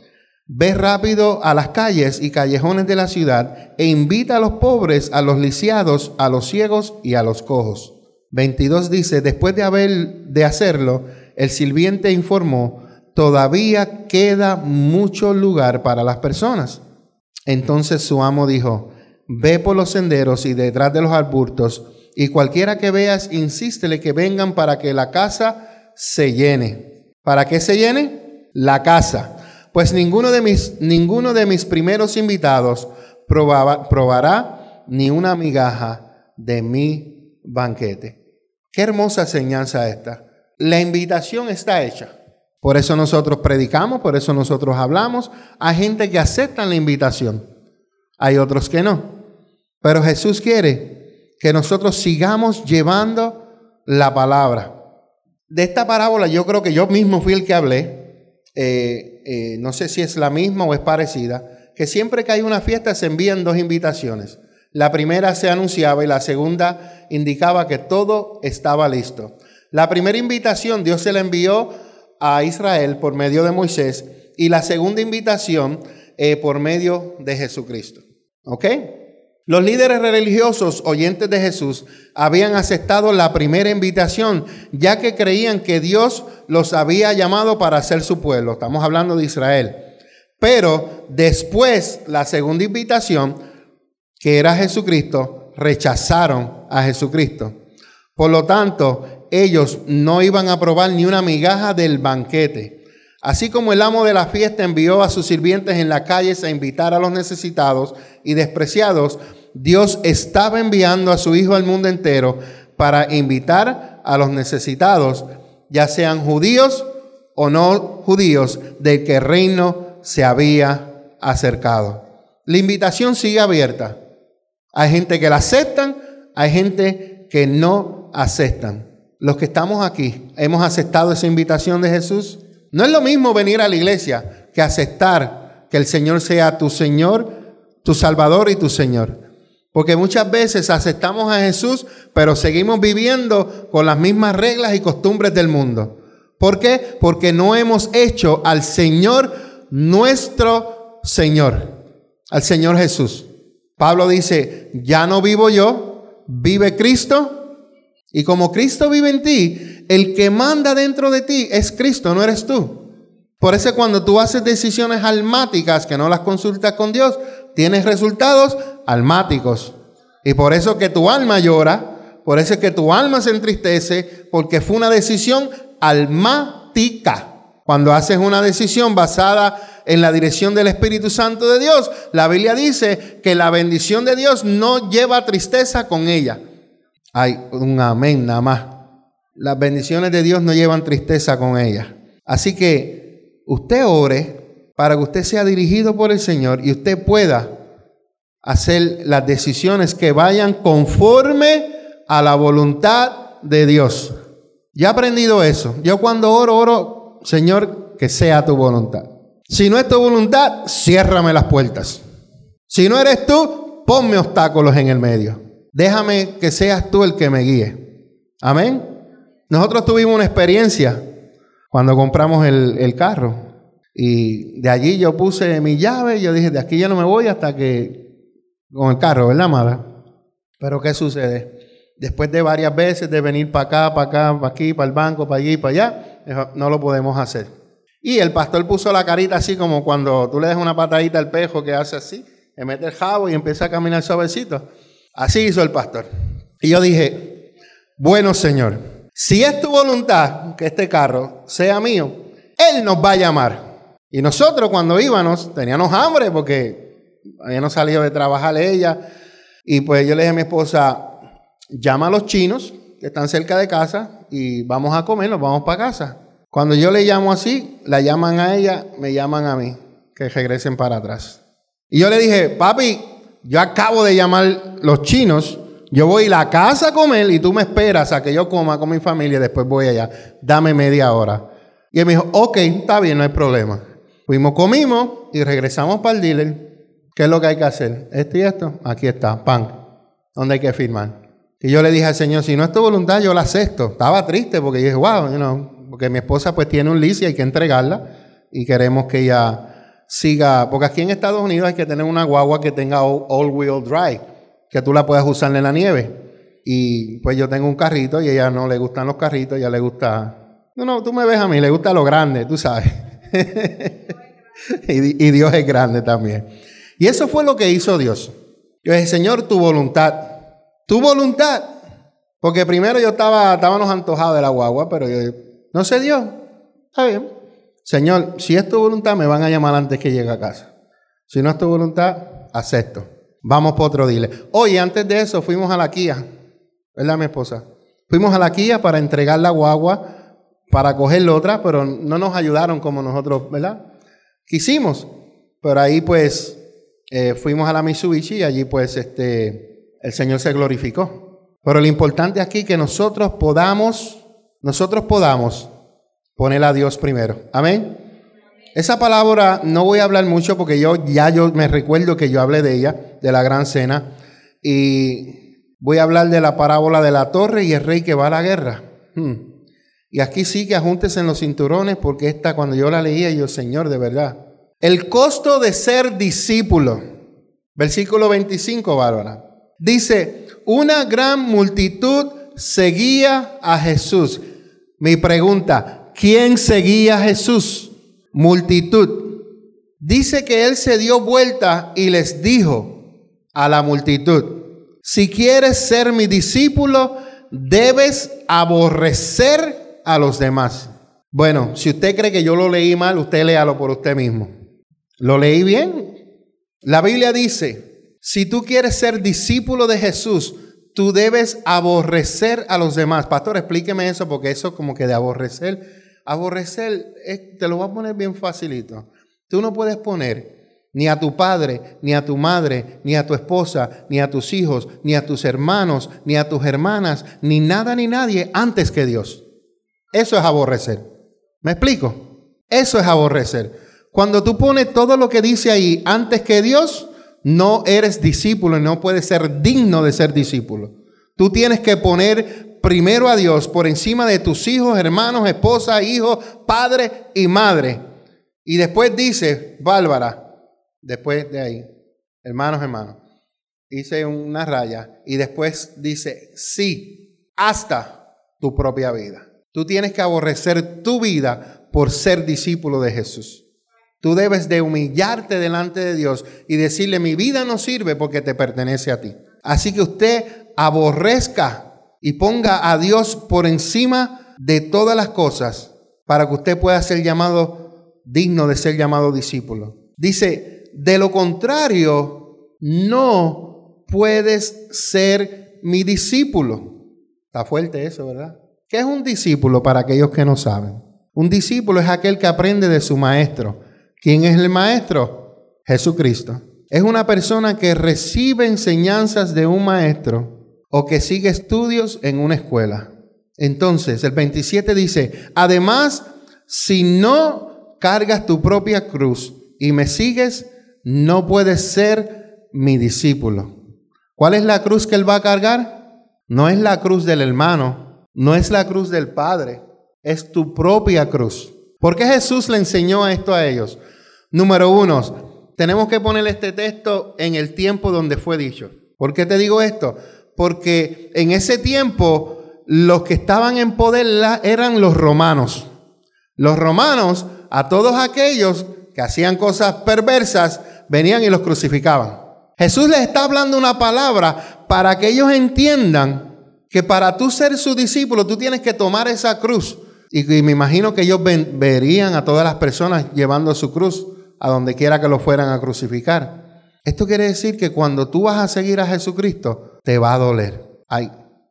ve rápido a las calles y callejones de la ciudad e invita a los pobres, a los lisiados, a los ciegos y a los cojos. 22 dice, después de haber de hacerlo, el sirviente informó, todavía queda mucho lugar para las personas. Entonces su amo dijo, ve por los senderos y detrás de los arbustos, y cualquiera que veas, insístele que vengan para que la casa se llene. ¿Para qué se llene? La casa. Pues ninguno de mis, ninguno de mis primeros invitados probará ni una migaja de mi banquete. Qué hermosa enseñanza esta. La invitación está hecha. Por eso nosotros predicamos, por eso nosotros hablamos. Hay gente que acepta la invitación, hay otros que no. Pero Jesús quiere que nosotros sigamos llevando la palabra. De esta parábola yo creo que yo mismo fui el que hablé. Eh, eh, no sé si es la misma o es parecida. Que siempre que hay una fiesta se envían dos invitaciones. La primera se anunciaba y la segunda indicaba que todo estaba listo. La primera invitación Dios se la envió a Israel por medio de Moisés y la segunda invitación eh, por medio de Jesucristo. ¿Ok? Los líderes religiosos oyentes de Jesús habían aceptado la primera invitación, ya que creían que Dios los había llamado para ser su pueblo. Estamos hablando de Israel. Pero después, la segunda invitación, que era Jesucristo, rechazaron a Jesucristo. Por lo tanto, ellos no iban a probar ni una migaja del banquete. Así como el amo de la fiesta envió a sus sirvientes en la calle a invitar a los necesitados y despreciados, Dios estaba enviando a su Hijo al mundo entero para invitar a los necesitados, ya sean judíos o no judíos, del que el reino se había acercado. La invitación sigue abierta. Hay gente que la aceptan, hay gente que no aceptan. Los que estamos aquí, hemos aceptado esa invitación de Jesús. No es lo mismo venir a la iglesia que aceptar que el Señor sea tu Señor, tu Salvador y tu Señor. Porque muchas veces aceptamos a Jesús, pero seguimos viviendo con las mismas reglas y costumbres del mundo. ¿Por qué? Porque no hemos hecho al Señor nuestro Señor, al Señor Jesús. Pablo dice, ya no vivo yo, vive Cristo. Y como Cristo vive en ti, el que manda dentro de ti es Cristo, no eres tú. Por eso cuando tú haces decisiones almáticas que no las consultas con Dios, tienes resultados almáticos. Y por eso que tu alma llora, por eso que tu alma se entristece, porque fue una decisión almática. Cuando haces una decisión basada en la dirección del Espíritu Santo de Dios, la Biblia dice que la bendición de Dios no lleva tristeza con ella. Hay un amén nada más. Las bendiciones de Dios no llevan tristeza con ella. Así que usted ore para que usted sea dirigido por el Señor y usted pueda hacer las decisiones que vayan conforme a la voluntad de Dios. Ya he aprendido eso. Yo cuando oro, oro, Señor, que sea tu voluntad. Si no es tu voluntad, ciérrame las puertas. Si no eres tú, ponme obstáculos en el medio. Déjame que seas tú el que me guíe. Amén. Nosotros tuvimos una experiencia cuando compramos el, el carro. Y de allí yo puse mi llave y yo dije, de aquí ya no me voy hasta que con el carro, ¿verdad, amada? Pero ¿qué sucede? Después de varias veces de venir para acá, para acá, para aquí, para el banco, para allí, para allá, no lo podemos hacer. Y el pastor puso la carita así como cuando tú le das una patadita al pejo que hace así, le mete el jabo y empieza a caminar suavecito. Así hizo el pastor. Y yo dije, bueno Señor, si es tu voluntad que este carro sea mío, Él nos va a llamar. Y nosotros cuando íbamos teníamos hambre porque habíamos salido de trabajar ella. Y pues yo le dije a mi esposa, llama a los chinos que están cerca de casa y vamos a comer, nos vamos para casa. Cuando yo le llamo así, la llaman a ella, me llaman a mí, que regresen para atrás. Y yo le dije, papi, yo acabo de llamar los chinos, yo voy a la casa a comer y tú me esperas a que yo coma con mi familia y después voy allá. Dame media hora. Y él me dijo, ok, está bien, no hay problema. Fuimos, comimos y regresamos para el dealer. ¿Qué es lo que hay que hacer? Esto y esto. Aquí está, pan. ¿Dónde hay que firmar? Y yo le dije al Señor, si no es tu voluntad, yo la acepto. Estaba triste porque dije, wow, you porque mi esposa pues tiene un lease y hay que entregarla y queremos que ella siga, porque aquí en Estados Unidos hay que tener una guagua que tenga all-wheel drive, que tú la puedas usar en la nieve. Y pues yo tengo un carrito y a ella no le gustan los carritos, ella le gusta, no, no, tú me ves a mí, le gusta lo grande, tú sabes. y, Dios es grande también. Y eso fue lo que hizo Dios. Yo dije, Señor, tu voluntad. Tu voluntad. Porque primero yo estaba, estábamos antojados de la guagua, pero yo, no se dio. Está bien. Señor, si es tu voluntad, me van a llamar antes que llegue a casa. Si no es tu voluntad, acepto. Vamos por otro dile. Oye, antes de eso fuimos a la Kia. ¿Verdad, mi esposa? Fuimos a la Kia para entregar la guagua, para coger la otra, pero no nos ayudaron como nosotros, ¿verdad? Quisimos. Pero ahí pues eh, fuimos a la Mitsubishi y allí pues este, el Señor se glorificó. Pero lo importante aquí es que nosotros podamos, nosotros podamos poner a Dios primero. Amén. Esa palabra no voy a hablar mucho porque yo ya yo me recuerdo que yo hablé de ella, de la gran cena, y voy a hablar de la parábola de la torre y el rey que va a la guerra. Hmm. Y aquí sí que ajúntese en los cinturones porque esta cuando yo la leía yo, Señor, de verdad, el costo de ser discípulo. Versículo 25, Bárbara. Dice, una gran multitud seguía a Jesús. Mi pregunta, ¿quién seguía a Jesús? Multitud. Dice que él se dio vuelta y les dijo a la multitud, si quieres ser mi discípulo, debes aborrecer a los demás. Bueno, si usted cree que yo lo leí mal, usted léalo por usted mismo. ¿Lo leí bien? La Biblia dice, si tú quieres ser discípulo de Jesús, tú debes aborrecer a los demás. Pastor, explíqueme eso porque eso como que de aborrecer, aborrecer, te lo voy a poner bien facilito. Tú no puedes poner, ni a tu padre, ni a tu madre, ni a tu esposa, ni a tus hijos, ni a tus hermanos, ni a tus hermanas, ni nada ni nadie antes que Dios. Eso es aborrecer. ¿Me explico? Eso es aborrecer. Cuando tú pones todo lo que dice ahí antes que Dios, no eres discípulo y no puedes ser digno de ser discípulo. Tú tienes que poner primero a Dios por encima de tus hijos, hermanos, esposa, hijos, padre y madre. Y después dice, Bárbara, después de ahí, hermanos, hermanos, hice una raya y después dice, sí, hasta tu propia vida. Tú tienes que aborrecer tu vida por ser discípulo de Jesús. Tú debes de humillarte delante de Dios y decirle, mi vida no sirve porque te pertenece a ti. Así que usted aborrezca y ponga a Dios por encima de todas las cosas para que usted pueda ser llamado digno de ser llamado discípulo. Dice, de lo contrario, no puedes ser mi discípulo. Está fuerte eso, ¿verdad? ¿Qué es un discípulo para aquellos que no saben? Un discípulo es aquel que aprende de su maestro. ¿Quién es el maestro? Jesucristo. Es una persona que recibe enseñanzas de un maestro o que sigue estudios en una escuela. Entonces, el 27 dice, además, si no cargas tu propia cruz y me sigues, no puedes ser mi discípulo. ¿Cuál es la cruz que él va a cargar? No es la cruz del hermano, no es la cruz del Padre, es tu propia cruz. ¿Por qué Jesús le enseñó esto a ellos? Número uno, tenemos que poner este texto en el tiempo donde fue dicho. ¿Por qué te digo esto? Porque en ese tiempo los que estaban en poder eran los romanos. Los romanos, a todos aquellos que hacían cosas perversas, venían y los crucificaban. Jesús les está hablando una palabra para que ellos entiendan que para tú ser su discípulo, tú tienes que tomar esa cruz. Y, me imagino que ellos verían a todas las personas llevando su cruz a donde quiera que lo fueran a crucificar. Esto quiere decir que cuando tú vas a seguir a Jesucristo, te va a doler. Ay,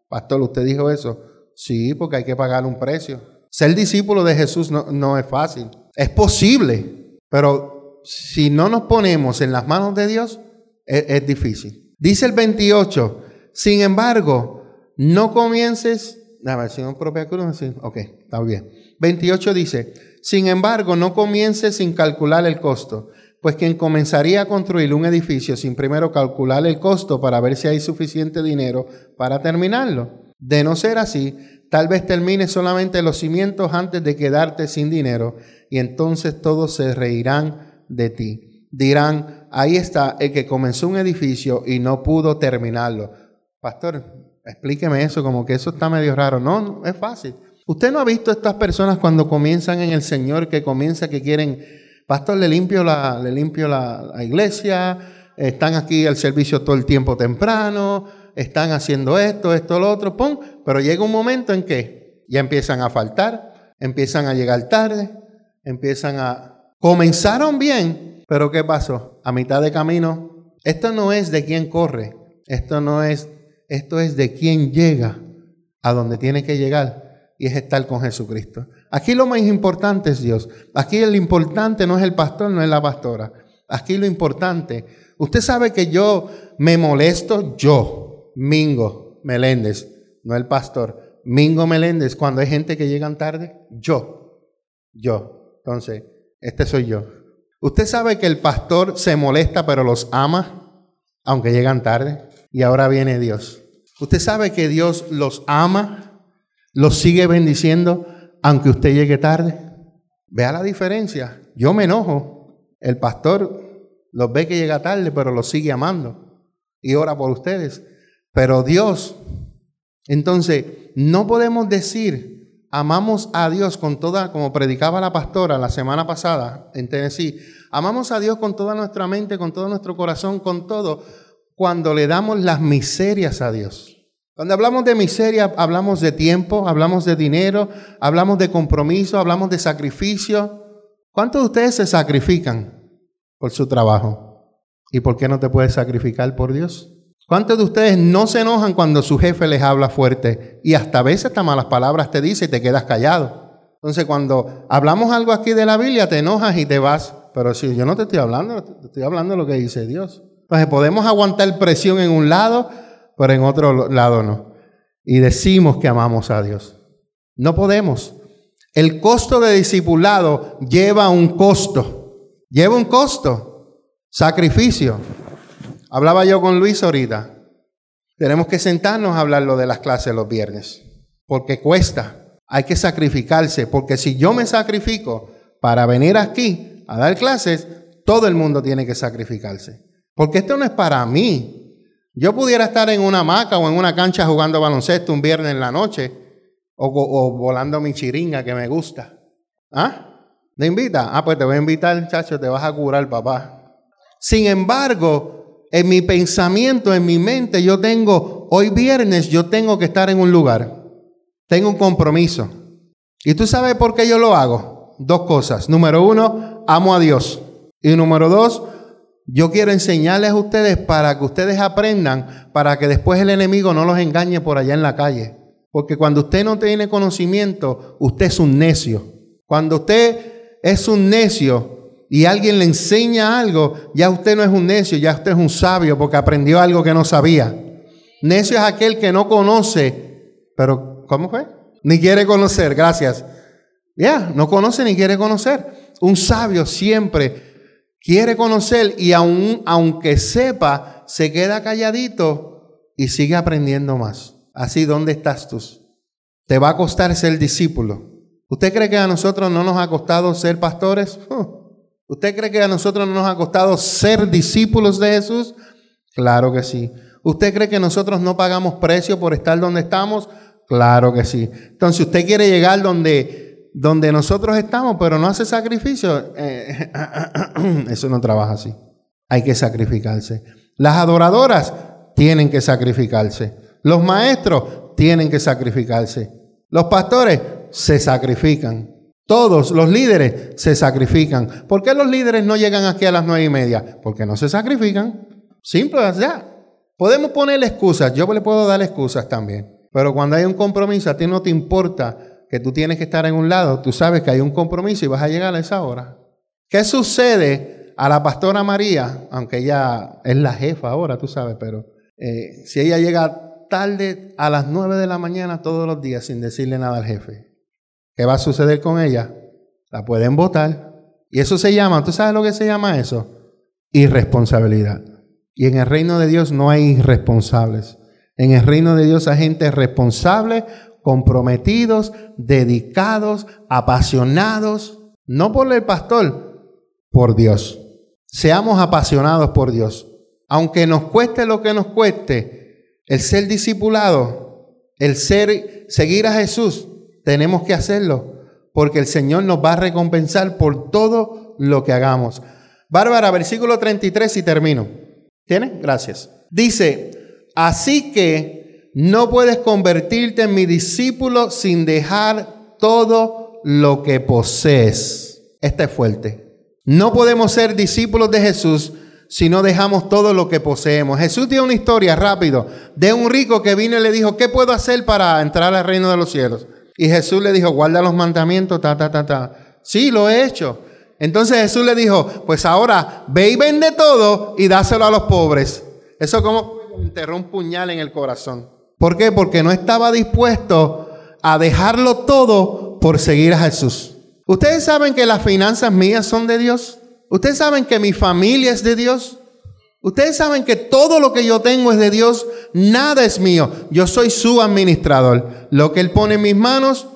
pastor, ¿usted dijo eso? Sí, porque hay que pagar un precio. Ser discípulo de Jesús no, no es fácil. Es posible, pero si no nos ponemos en las manos de Dios, es, difícil. Dice el 28, sin embargo, no comiences, a ver, si no propia cruz, ok, está bien. 28 dice, sin embargo, no comiences sin calcular el costo, pues quien comenzaría a construir un edificio sin primero calcular el costo para ver si hay suficiente dinero para terminarlo. De no ser así, tal vez termine solamente los cimientos antes de quedarte sin dinero y entonces todos se reirán de ti. Dirán, ahí está el que comenzó un edificio y no pudo terminarlo. Pastor, explíqueme eso, como que eso está medio raro. No, es fácil. Usted no ha visto estas personas cuando comienzan en el Señor, que comienza que quieren, pastor, le limpio la, le limpio la, iglesia, están aquí al servicio todo el tiempo temprano, están haciendo esto, esto, lo otro, pum, pero llega un momento en que ya empiezan a faltar, empiezan a llegar tarde, empiezan a, Comenzaron bien, pero ¿qué pasó? A mitad de camino, esto no es de quién corre, esto no es, esto es de quién llega a donde tiene que llegar y es estar con Jesucristo. Aquí lo más importante es Dios. Aquí lo importante no es el pastor, no es la pastora. Aquí lo importante, usted sabe que yo me molesto, yo, Mingo Meléndez, no el pastor, Mingo Meléndez, cuando hay gente que llegan tarde, yo, yo. Entonces, este soy yo. Usted sabe que el pastor se molesta pero los ama, aunque llegan tarde. Y ahora viene Dios. Usted sabe que Dios los ama, los sigue bendiciendo, aunque usted llegue tarde. Vea la diferencia. Yo me enojo. El pastor los ve que llega tarde, pero los sigue amando. Y ora por ustedes. Pero Dios, entonces, no podemos decir amamos a Dios con toda, como predicaba la pastora la semana pasada en Tennessee, amamos a Dios con toda nuestra mente, con todo nuestro corazón, con todo, cuando le damos las miserias a Dios. Cuando hablamos de miseria, hablamos de tiempo, hablamos de dinero, hablamos de compromiso, hablamos de sacrificio. ¿Cuántos de ustedes se sacrifican por su trabajo? ¿Y por qué no te puedes sacrificar por Dios? ¿Cuántos de ustedes no se enojan cuando su jefe les habla fuerte y hasta a veces hasta malas palabras te dice y te quedas callado? Entonces cuando hablamos algo aquí de la Biblia te enojas y te vas Pero si yo no te estoy hablando, te estoy hablando de lo que dice Dios. Entonces podemos aguantar presión en un lado, pero en otro lado no. Y decimos que amamos a Dios. No podemos. El costo de discipulado lleva un costo. Lleva un costo. Sacrificio. Hablaba yo con Luis ahorita. Tenemos que sentarnos a hablar lo de las clases los viernes. Porque cuesta. Hay que sacrificarse. Porque si yo me sacrifico para venir aquí a dar clases, todo el mundo tiene que sacrificarse. Porque esto no es para mí. Yo pudiera estar en una hamaca o en una cancha jugando baloncesto un viernes en la noche o, volando mi chiringa que me gusta. ¿Ah? ¿Te invita? Ah, pues te voy a invitar, chacho, te vas a curar, papá. Sin embargo, en mi pensamiento, en mi mente, yo tengo, hoy viernes yo tengo que estar en un lugar. Tengo un compromiso. ¿Y tú sabes por qué yo lo hago? Dos cosas. Número uno, amo a Dios. Y número dos, yo quiero enseñarles a ustedes para que ustedes aprendan, para que después el enemigo no los engañe por allá en la calle. Porque cuando usted no tiene conocimiento, usted es un necio. Cuando usted es un necio y alguien le enseña algo, ya usted no es un necio, ya usted es un sabio porque aprendió algo que no sabía. Necio es aquel que no conoce, pero ¿cómo fue? Ni quiere conocer, gracias. Ya, no conoce ni quiere conocer. Un sabio siempre quiere conocer y aun, aunque sepa, se queda calladito y sigue aprendiendo más. Así, ¿dónde estás tú? Te va a costar ser discípulo. ¿Usted cree que a nosotros no nos ha costado ser pastores? ¿Usted cree que a nosotros no nos ha costado ser discípulos de Jesús? Claro que sí. ¿Usted cree que nosotros no pagamos precio por estar donde estamos? Claro que sí. Entonces, usted quiere llegar donde donde nosotros estamos, pero no hace sacrificio, eh, eso no trabaja así. Hay que sacrificarse. Las adoradoras tienen que sacrificarse. Los maestros tienen que sacrificarse. Los pastores se sacrifican. Todos los líderes se sacrifican. ¿Por qué los líderes no llegan aquí a las nueve y media? Porque no se sacrifican. Simple, ya. Podemos ponerle excusas. Yo le puedo dar excusas también. Pero cuando hay un compromiso, a ti no te importa que tú tienes que estar en un lado, tú sabes que hay un compromiso y vas a llegar a esa hora. ¿Qué sucede a la pastora María? Aunque ella es la jefa ahora, tú sabes, pero eh, si ella llega tarde a las 9 de la mañana todos los días sin decirle nada al jefe, ¿qué va a suceder con ella? La pueden votar. Y eso se llama, ¿tú sabes lo que se llama eso? Irresponsabilidad. Y en el reino de Dios no hay irresponsables. En el reino de Dios hay gente responsable comprometidos, dedicados, apasionados, no por el pastor, por Dios. Seamos apasionados por Dios. Aunque nos cueste lo que nos cueste, el ser discipulado, el ser seguir a Jesús, tenemos que hacerlo, porque el Señor nos va a recompensar por todo lo que hagamos. Bárbara, versículo 33 y termino. ¿Tiene? Gracias. Dice, así que no puedes convertirte en mi discípulo sin dejar todo lo que posees. Este es fuerte. No podemos ser discípulos de Jesús si no dejamos todo lo que poseemos. Jesús dio una historia rápido de un rico que vino y le dijo, ¿qué puedo hacer para entrar al reino de los cielos? Y Jesús le dijo, guarda los mandamientos, ta, ta, ta, ta. Sí, lo he hecho. Entonces Jesús le dijo, pues ahora ve y vende todo y dáselo a los pobres. Eso como enterró un puñal en el corazón. ¿Por qué? Porque no estaba dispuesto a dejarlo todo por seguir a Jesús. Ustedes saben que las finanzas mías son de Dios. Ustedes saben que mi familia es de Dios. Ustedes saben que todo lo que yo tengo es de Dios. Nada es mío. Yo soy su administrador. Lo que Él pone en mis manos,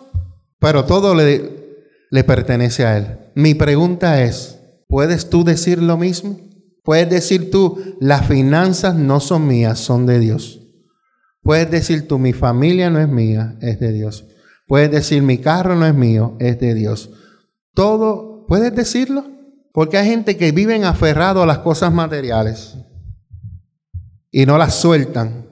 pero todo le, le pertenece a Él. Mi pregunta es, ¿puedes tú decir lo mismo? ¿Puedes decir tú, las finanzas no son mías, son de Dios? Puedes decir tú, mi familia no es mía, es de Dios. Puedes decir, mi carro no es mío, es de Dios. Todo, ¿puedes decirlo? Porque hay gente que viven aferrado a las cosas materiales y no las sueltan.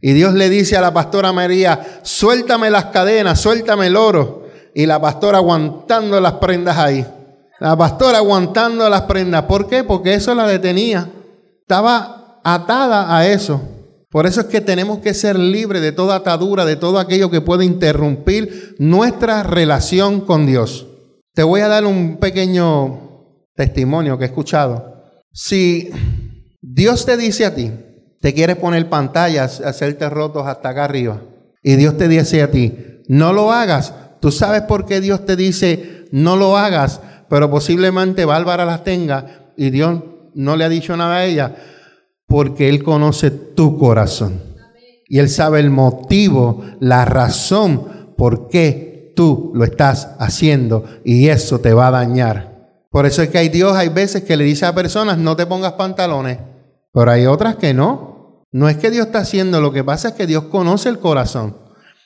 Y Dios le dice a la pastora María, suéltame las cadenas, suéltame el oro. Y la pastora aguantando las prendas ahí. La pastora aguantando las prendas. ¿Por qué? Porque eso la detenía. Estaba atada a eso. Por eso es que tenemos que ser libres de toda atadura, de todo aquello que puede interrumpir nuestra relación con Dios. Te voy a dar un pequeño testimonio que he escuchado. Si Dios te dice a ti, te quieres poner pantallas, hacerte rotos hasta acá arriba, y Dios te dice a ti, no lo hagas, tú sabes por qué Dios te dice, no lo hagas, pero posiblemente Bárbara las tenga y Dios no le ha dicho nada a ella, porque Él conoce tu corazón. Y Él sabe el motivo, la razón por qué tú lo estás haciendo y eso te va a dañar. Por eso es que hay Dios, hay veces que le dice a personas, no te pongas pantalones, pero hay otras que no. No es que Dios está haciendo, lo que pasa es que Dios conoce el corazón.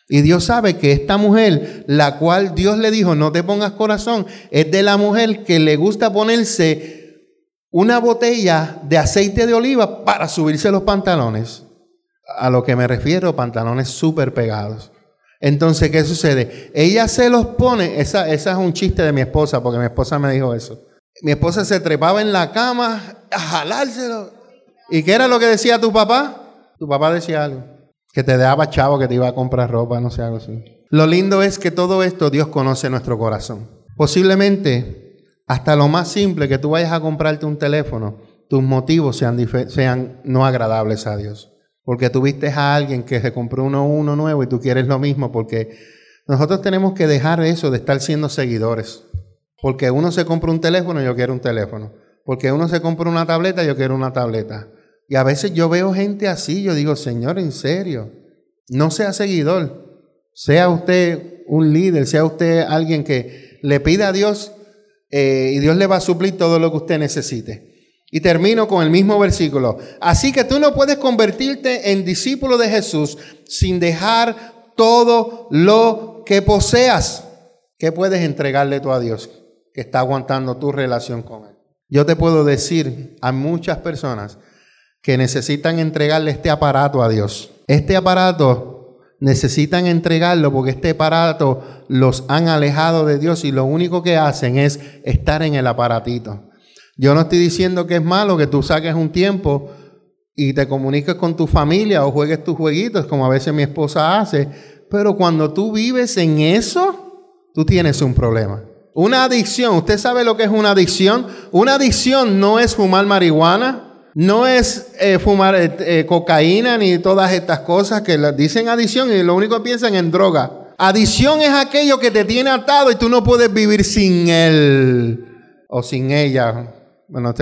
Y Dios sabe que esta mujer, la cual Dios le dijo, no te pongas corazón, es de la mujer que le gusta ponerse una botella de aceite de oliva para subirse los pantalones. A lo que me refiero, pantalones súper pegados. Entonces, ¿qué sucede? Ella se los pone, esa, esa es un chiste de mi esposa, porque mi esposa me dijo eso. Mi esposa se trepaba en la cama a jalárselo. ¿Y qué era lo que decía tu papá? Tu papá decía algo. Que te daba chavo, que te iba a comprar ropa, no sé, algo así. Lo lindo es que todo esto Dios conoce nuestro corazón. Posiblemente, hasta lo más simple, que tú vayas a comprarte un teléfono, tus motivos sean, no agradables a Dios. Porque tú viste a alguien que se compró uno, uno nuevo y tú quieres lo mismo, porque nosotros tenemos que dejar eso de estar siendo seguidores. Porque uno se compra un teléfono, yo quiero un teléfono. Porque uno se compra una tableta, yo quiero una tableta. Y a veces yo veo gente así, yo digo, Señor, en serio, no sea seguidor. Sea usted un líder, sea usted alguien que le pida a Dios eh, y Dios le va a suplir todo lo que usted necesite. Y termino con el mismo versículo. Así que tú no puedes convertirte en discípulo de Jesús sin dejar todo lo que poseas. ¿Qué puedes entregarle tú a Dios que está aguantando tu relación con Él? Yo te puedo decir a muchas personas que necesitan entregarle este aparato a Dios. Este aparato necesitan entregarlo porque este aparato los han alejado de Dios y lo único que hacen es estar en el aparatito. Yo no estoy diciendo que es malo que tú saques un tiempo y te comuniques con tu familia o juegues tus jueguitos, como a veces mi esposa hace, pero cuando tú vives en eso, tú tienes un problema. Una adicción, ¿usted sabe lo que es una adicción? Una adicción no es fumar marihuana, no es eh, fumar eh, eh, cocaína ni todas estas cosas que dicen adicción y lo único que piensan en droga. Adicción es aquello que te tiene atado y tú no puedes vivir sin él o sin ella. Bueno,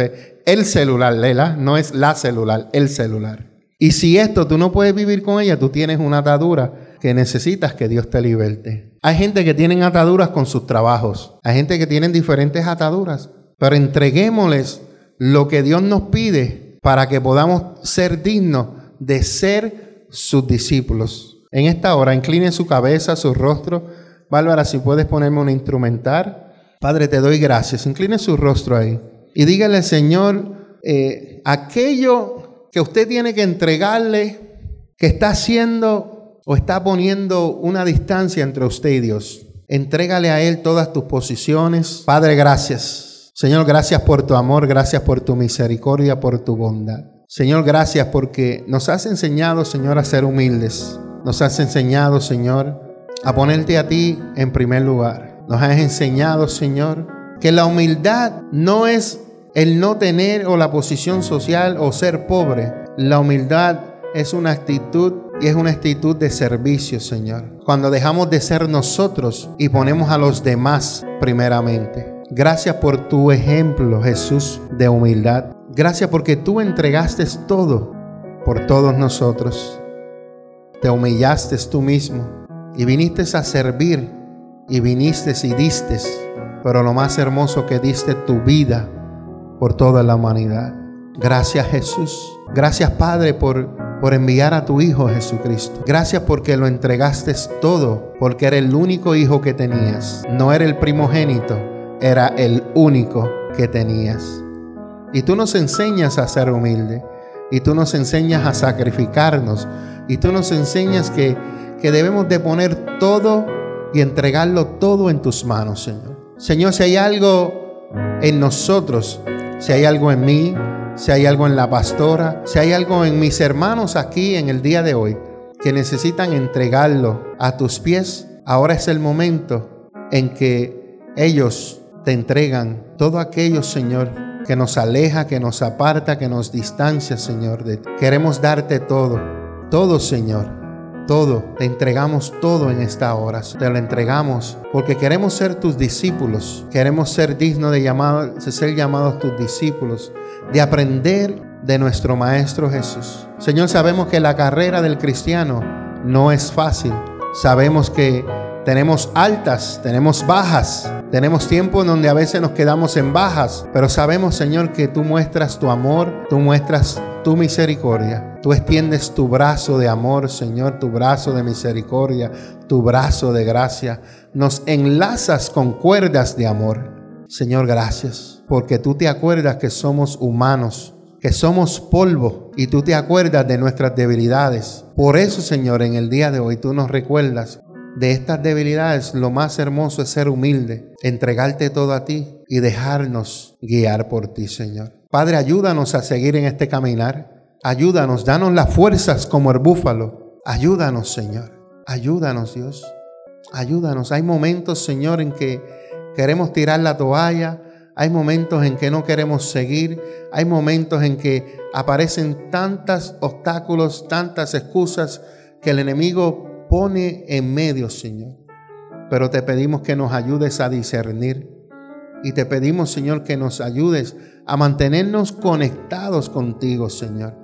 el celular, Lela, no es la celular, el celular. Y si esto tú no puedes vivir con ella, tú tienes una atadura que necesitas que Dios te liberte. Hay gente que tienen ataduras con sus trabajos. Hay gente que tienen diferentes ataduras. Pero entreguémosles lo que Dios nos pide para que podamos ser dignos de ser sus discípulos. En esta hora, incline su cabeza, su rostro. Bárbara, si puedes ponerme un instrumental. Padre, te doy gracias. Incline su rostro ahí y dígale, Señor, eh, aquello que usted tiene que entregarle, que está haciendo o está poniendo una distancia entre usted y Dios. Entrégale a Él todas tus posiciones. Padre, gracias. Señor, gracias por tu amor, gracias por tu misericordia, por tu bondad. Señor, gracias porque nos has enseñado, Señor, a ser humildes. Nos has enseñado, Señor, a ponerte a ti en primer lugar. Nos has enseñado, Señor, que la humildad no es el no tener o la posición social o ser pobre. La humildad es una actitud y es una actitud de servicio, Señor. Cuando dejamos de ser nosotros y ponemos a los demás primeramente. Gracias por tu ejemplo, Jesús, de humildad. Gracias porque tú entregaste todo por todos nosotros. Te humillaste tú mismo y viniste a servir y viniste y diste, pero lo más hermoso que diste tu vida por toda la humanidad. Gracias Jesús. Gracias Padre por, por enviar a tu Hijo Jesucristo. Gracias porque lo entregaste todo, porque era el único hijo que tenías. No era el primogénito, era el único que tenías. Y tú nos enseñas a ser humilde. Y tú nos enseñas a sacrificarnos. Y tú nos enseñas que, que debemos de poner todo y entregarlo todo en tus manos, Señor. Señor, si hay algo en nosotros si hay algo en mí, si hay algo en la pastora, si hay algo en mis hermanos aquí en el día de hoy que necesitan entregarlo a tus pies, ahora es el momento en que ellos te entregan todo aquello, Señor, que nos aleja, que nos aparta, que nos distancia, Señor. Queremos darte todo, todo, Señor todo, te entregamos todo en esta hora. Te lo entregamos porque queremos ser tus discípulos. Queremos ser dignos de, llamado, de ser llamados tus discípulos, de aprender de nuestro Maestro Jesús. Señor, sabemos que la carrera del cristiano no es fácil. Sabemos que tenemos altas, tenemos bajas, tenemos tiempo en donde a veces nos quedamos en bajas, pero sabemos, Señor, que tú muestras tu amor, tú muestras tu misericordia. Tú extiendes tu brazo de amor, Señor, tu brazo de misericordia, tu brazo de gracia. Nos enlazas con cuerdas de amor. Señor, gracias, porque tú te acuerdas que somos humanos, que somos polvo, y tú te acuerdas de nuestras debilidades. Por eso, Señor, en el día de hoy tú nos recuerdas de estas debilidades, lo más hermoso es ser humilde, entregarte todo a ti y dejarnos guiar por ti, Señor. Padre, ayúdanos a seguir en este caminar. Ayúdanos, danos las fuerzas como el búfalo. Ayúdanos, Señor. Ayúdanos, Dios. Ayúdanos. Hay momentos, Señor, en que queremos tirar la toalla. Hay momentos en que no queremos seguir. Hay momentos en que aparecen tantos obstáculos, tantas excusas que el enemigo pone en medio, Señor. Pero te pedimos que nos ayudes a discernir. Y te pedimos, Señor, que nos ayudes a mantenernos conectados contigo, Señor.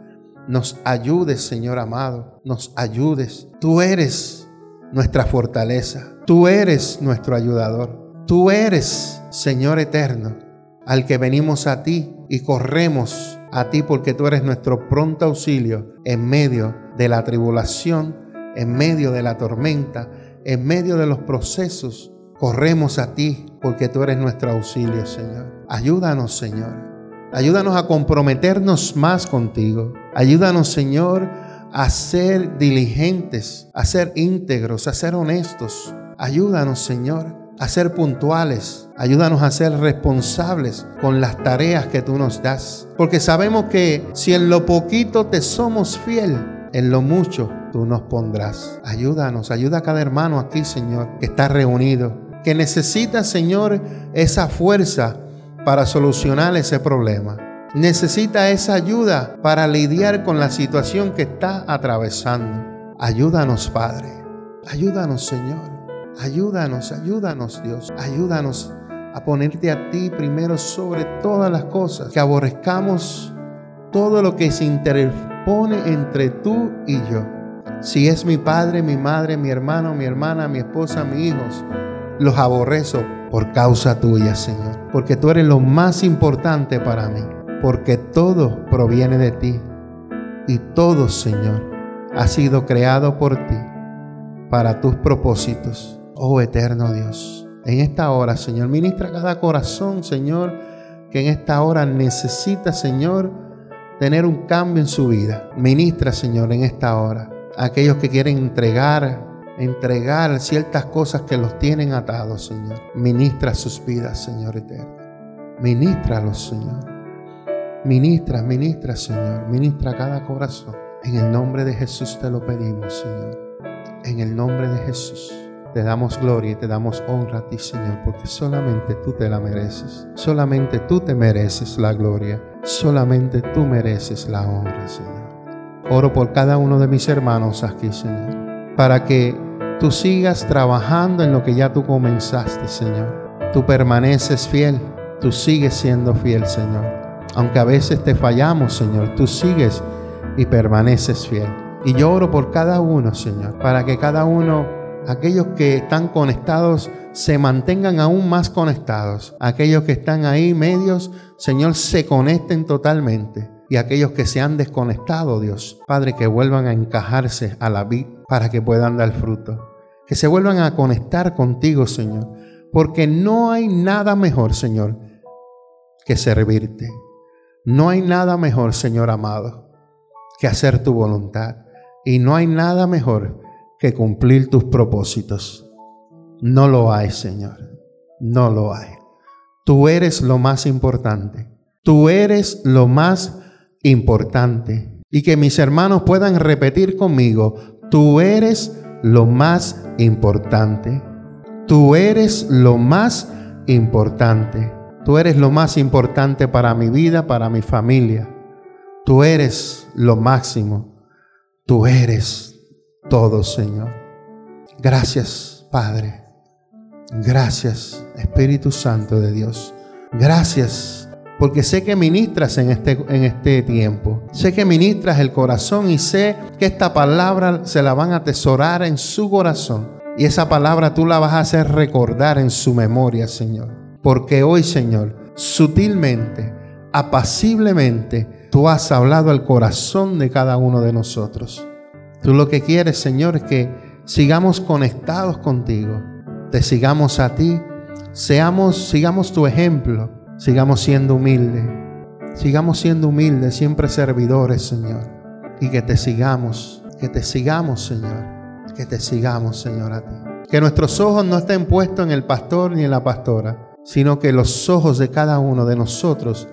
Nos ayudes, Señor amado, nos ayudes. Tú eres nuestra fortaleza, tú eres nuestro ayudador, tú eres, Señor eterno, al que venimos a ti y corremos a ti porque tú eres nuestro pronto auxilio en medio de la tribulación, en medio de la tormenta, en medio de los procesos. Corremos a ti porque tú eres nuestro auxilio, Señor. Ayúdanos, Señor. Ayúdanos a comprometernos más contigo. Ayúdanos, Señor, a ser diligentes, a ser íntegros, a ser honestos. Ayúdanos, Señor, a ser puntuales. Ayúdanos a ser responsables con las tareas que tú nos das. Porque sabemos que si en lo poquito te somos fiel, en lo mucho tú nos pondrás. Ayúdanos, ayuda a cada hermano aquí, Señor, que está reunido, que necesita, Señor, esa fuerza para solucionar ese problema. Necesita esa ayuda para lidiar con la situación que está atravesando. Ayúdanos, Padre. Ayúdanos, Señor. Ayúdanos, ayúdanos, Dios. Ayúdanos a ponerte a ti primero sobre todas las cosas. Que aborrezcamos todo lo que se interpone entre tú y yo. Si es mi padre, mi madre, mi hermano, mi hermana, mi esposa, mis hijos, los aborrezo por causa tuya, Señor. Porque tú eres lo más importante para mí. Porque todo proviene de ti. Y todo, Señor, ha sido creado por ti para tus propósitos. Oh eterno Dios. En esta hora, Señor, ministra cada corazón, Señor, que en esta hora necesita, Señor, tener un cambio en su vida. Ministra, Señor, en esta hora. Aquellos que quieren entregar entregar ciertas cosas que los tienen atados, Señor. Ministra sus vidas, Señor eterno. Ministralos, Señor. Ministra, ministra, Señor. Ministra cada corazón. En el nombre de Jesús te lo pedimos, Señor. En el nombre de Jesús. Te damos gloria y te damos honra a ti, Señor, porque solamente tú te la mereces. Solamente tú te mereces la gloria. Solamente tú mereces la honra, Señor. Oro por cada uno de mis hermanos aquí, Señor, para que tú sigas trabajando en lo que ya tú comenzaste, Señor. Tú permaneces fiel, tú sigues siendo fiel, Señor. Aunque a veces te fallamos, Señor, tú sigues y permaneces fiel. Y yo oro por cada uno, Señor, para que cada uno, aquellos que están conectados, se mantengan aún más conectados. Aquellos que están ahí medios, Señor, se conecten totalmente. Y aquellos que se han desconectado, Dios, Padre, que vuelvan a encajarse a la vida para que puedan dar fruto que se vuelvan a conectar contigo, Señor. Porque no hay nada mejor, Señor, que servirte. No hay nada mejor, Señor amado, que hacer tu voluntad. Y no hay nada mejor que cumplir tus propósitos. No lo hay, Señor. No lo hay. Tú eres lo más importante. Tú eres lo más importante. Y que mis hermanos puedan repetir conmigo, tú eres lo más importante. Tú eres lo más importante. Tú eres lo más importante para mi vida, para mi familia. Tú eres lo máximo. Tú eres todo, Señor. Gracias, Padre. Gracias, Espíritu Santo de Dios. Gracias, porque sé que ministras en este, en este tiempo. Sé que ministras el corazón y sé que esta palabra se la van a atesorar en su corazón. Y esa palabra tú la vas a hacer recordar en su memoria, Señor. Porque hoy, Señor, sutilmente, apaciblemente, tú has hablado al corazón de cada uno de nosotros. Tú lo que quieres, Señor, es que sigamos conectados contigo te sigamos a ti, seamos, sigamos tu ejemplo, sigamos siendo humildes, sigamos siendo humildes, siempre servidores, Señor, y que te sigamos, que te sigamos, Señor, que te sigamos, Señor, a ti. Que nuestros ojos no estén puestos en el pastor ni en la pastora, sino que los ojos de cada uno de nosotros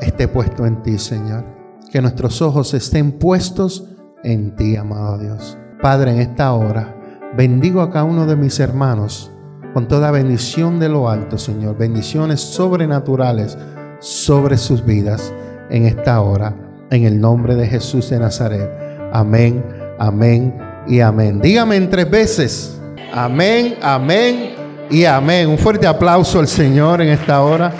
esté puesto en ti, Señor. Que nuestros ojos estén puestos en ti, amado Dios. Padre, en esta hora, bendigo a cada uno de mis hermanos con toda bendición de lo alto, Señor. Bendiciones sobrenaturales sobre sus vidas en esta hora, en el nombre de Jesús de Nazaret. Amén, amén y amén. Dígame en tres veces. Amén, amén y amén. Un fuerte aplauso al Señor en esta hora.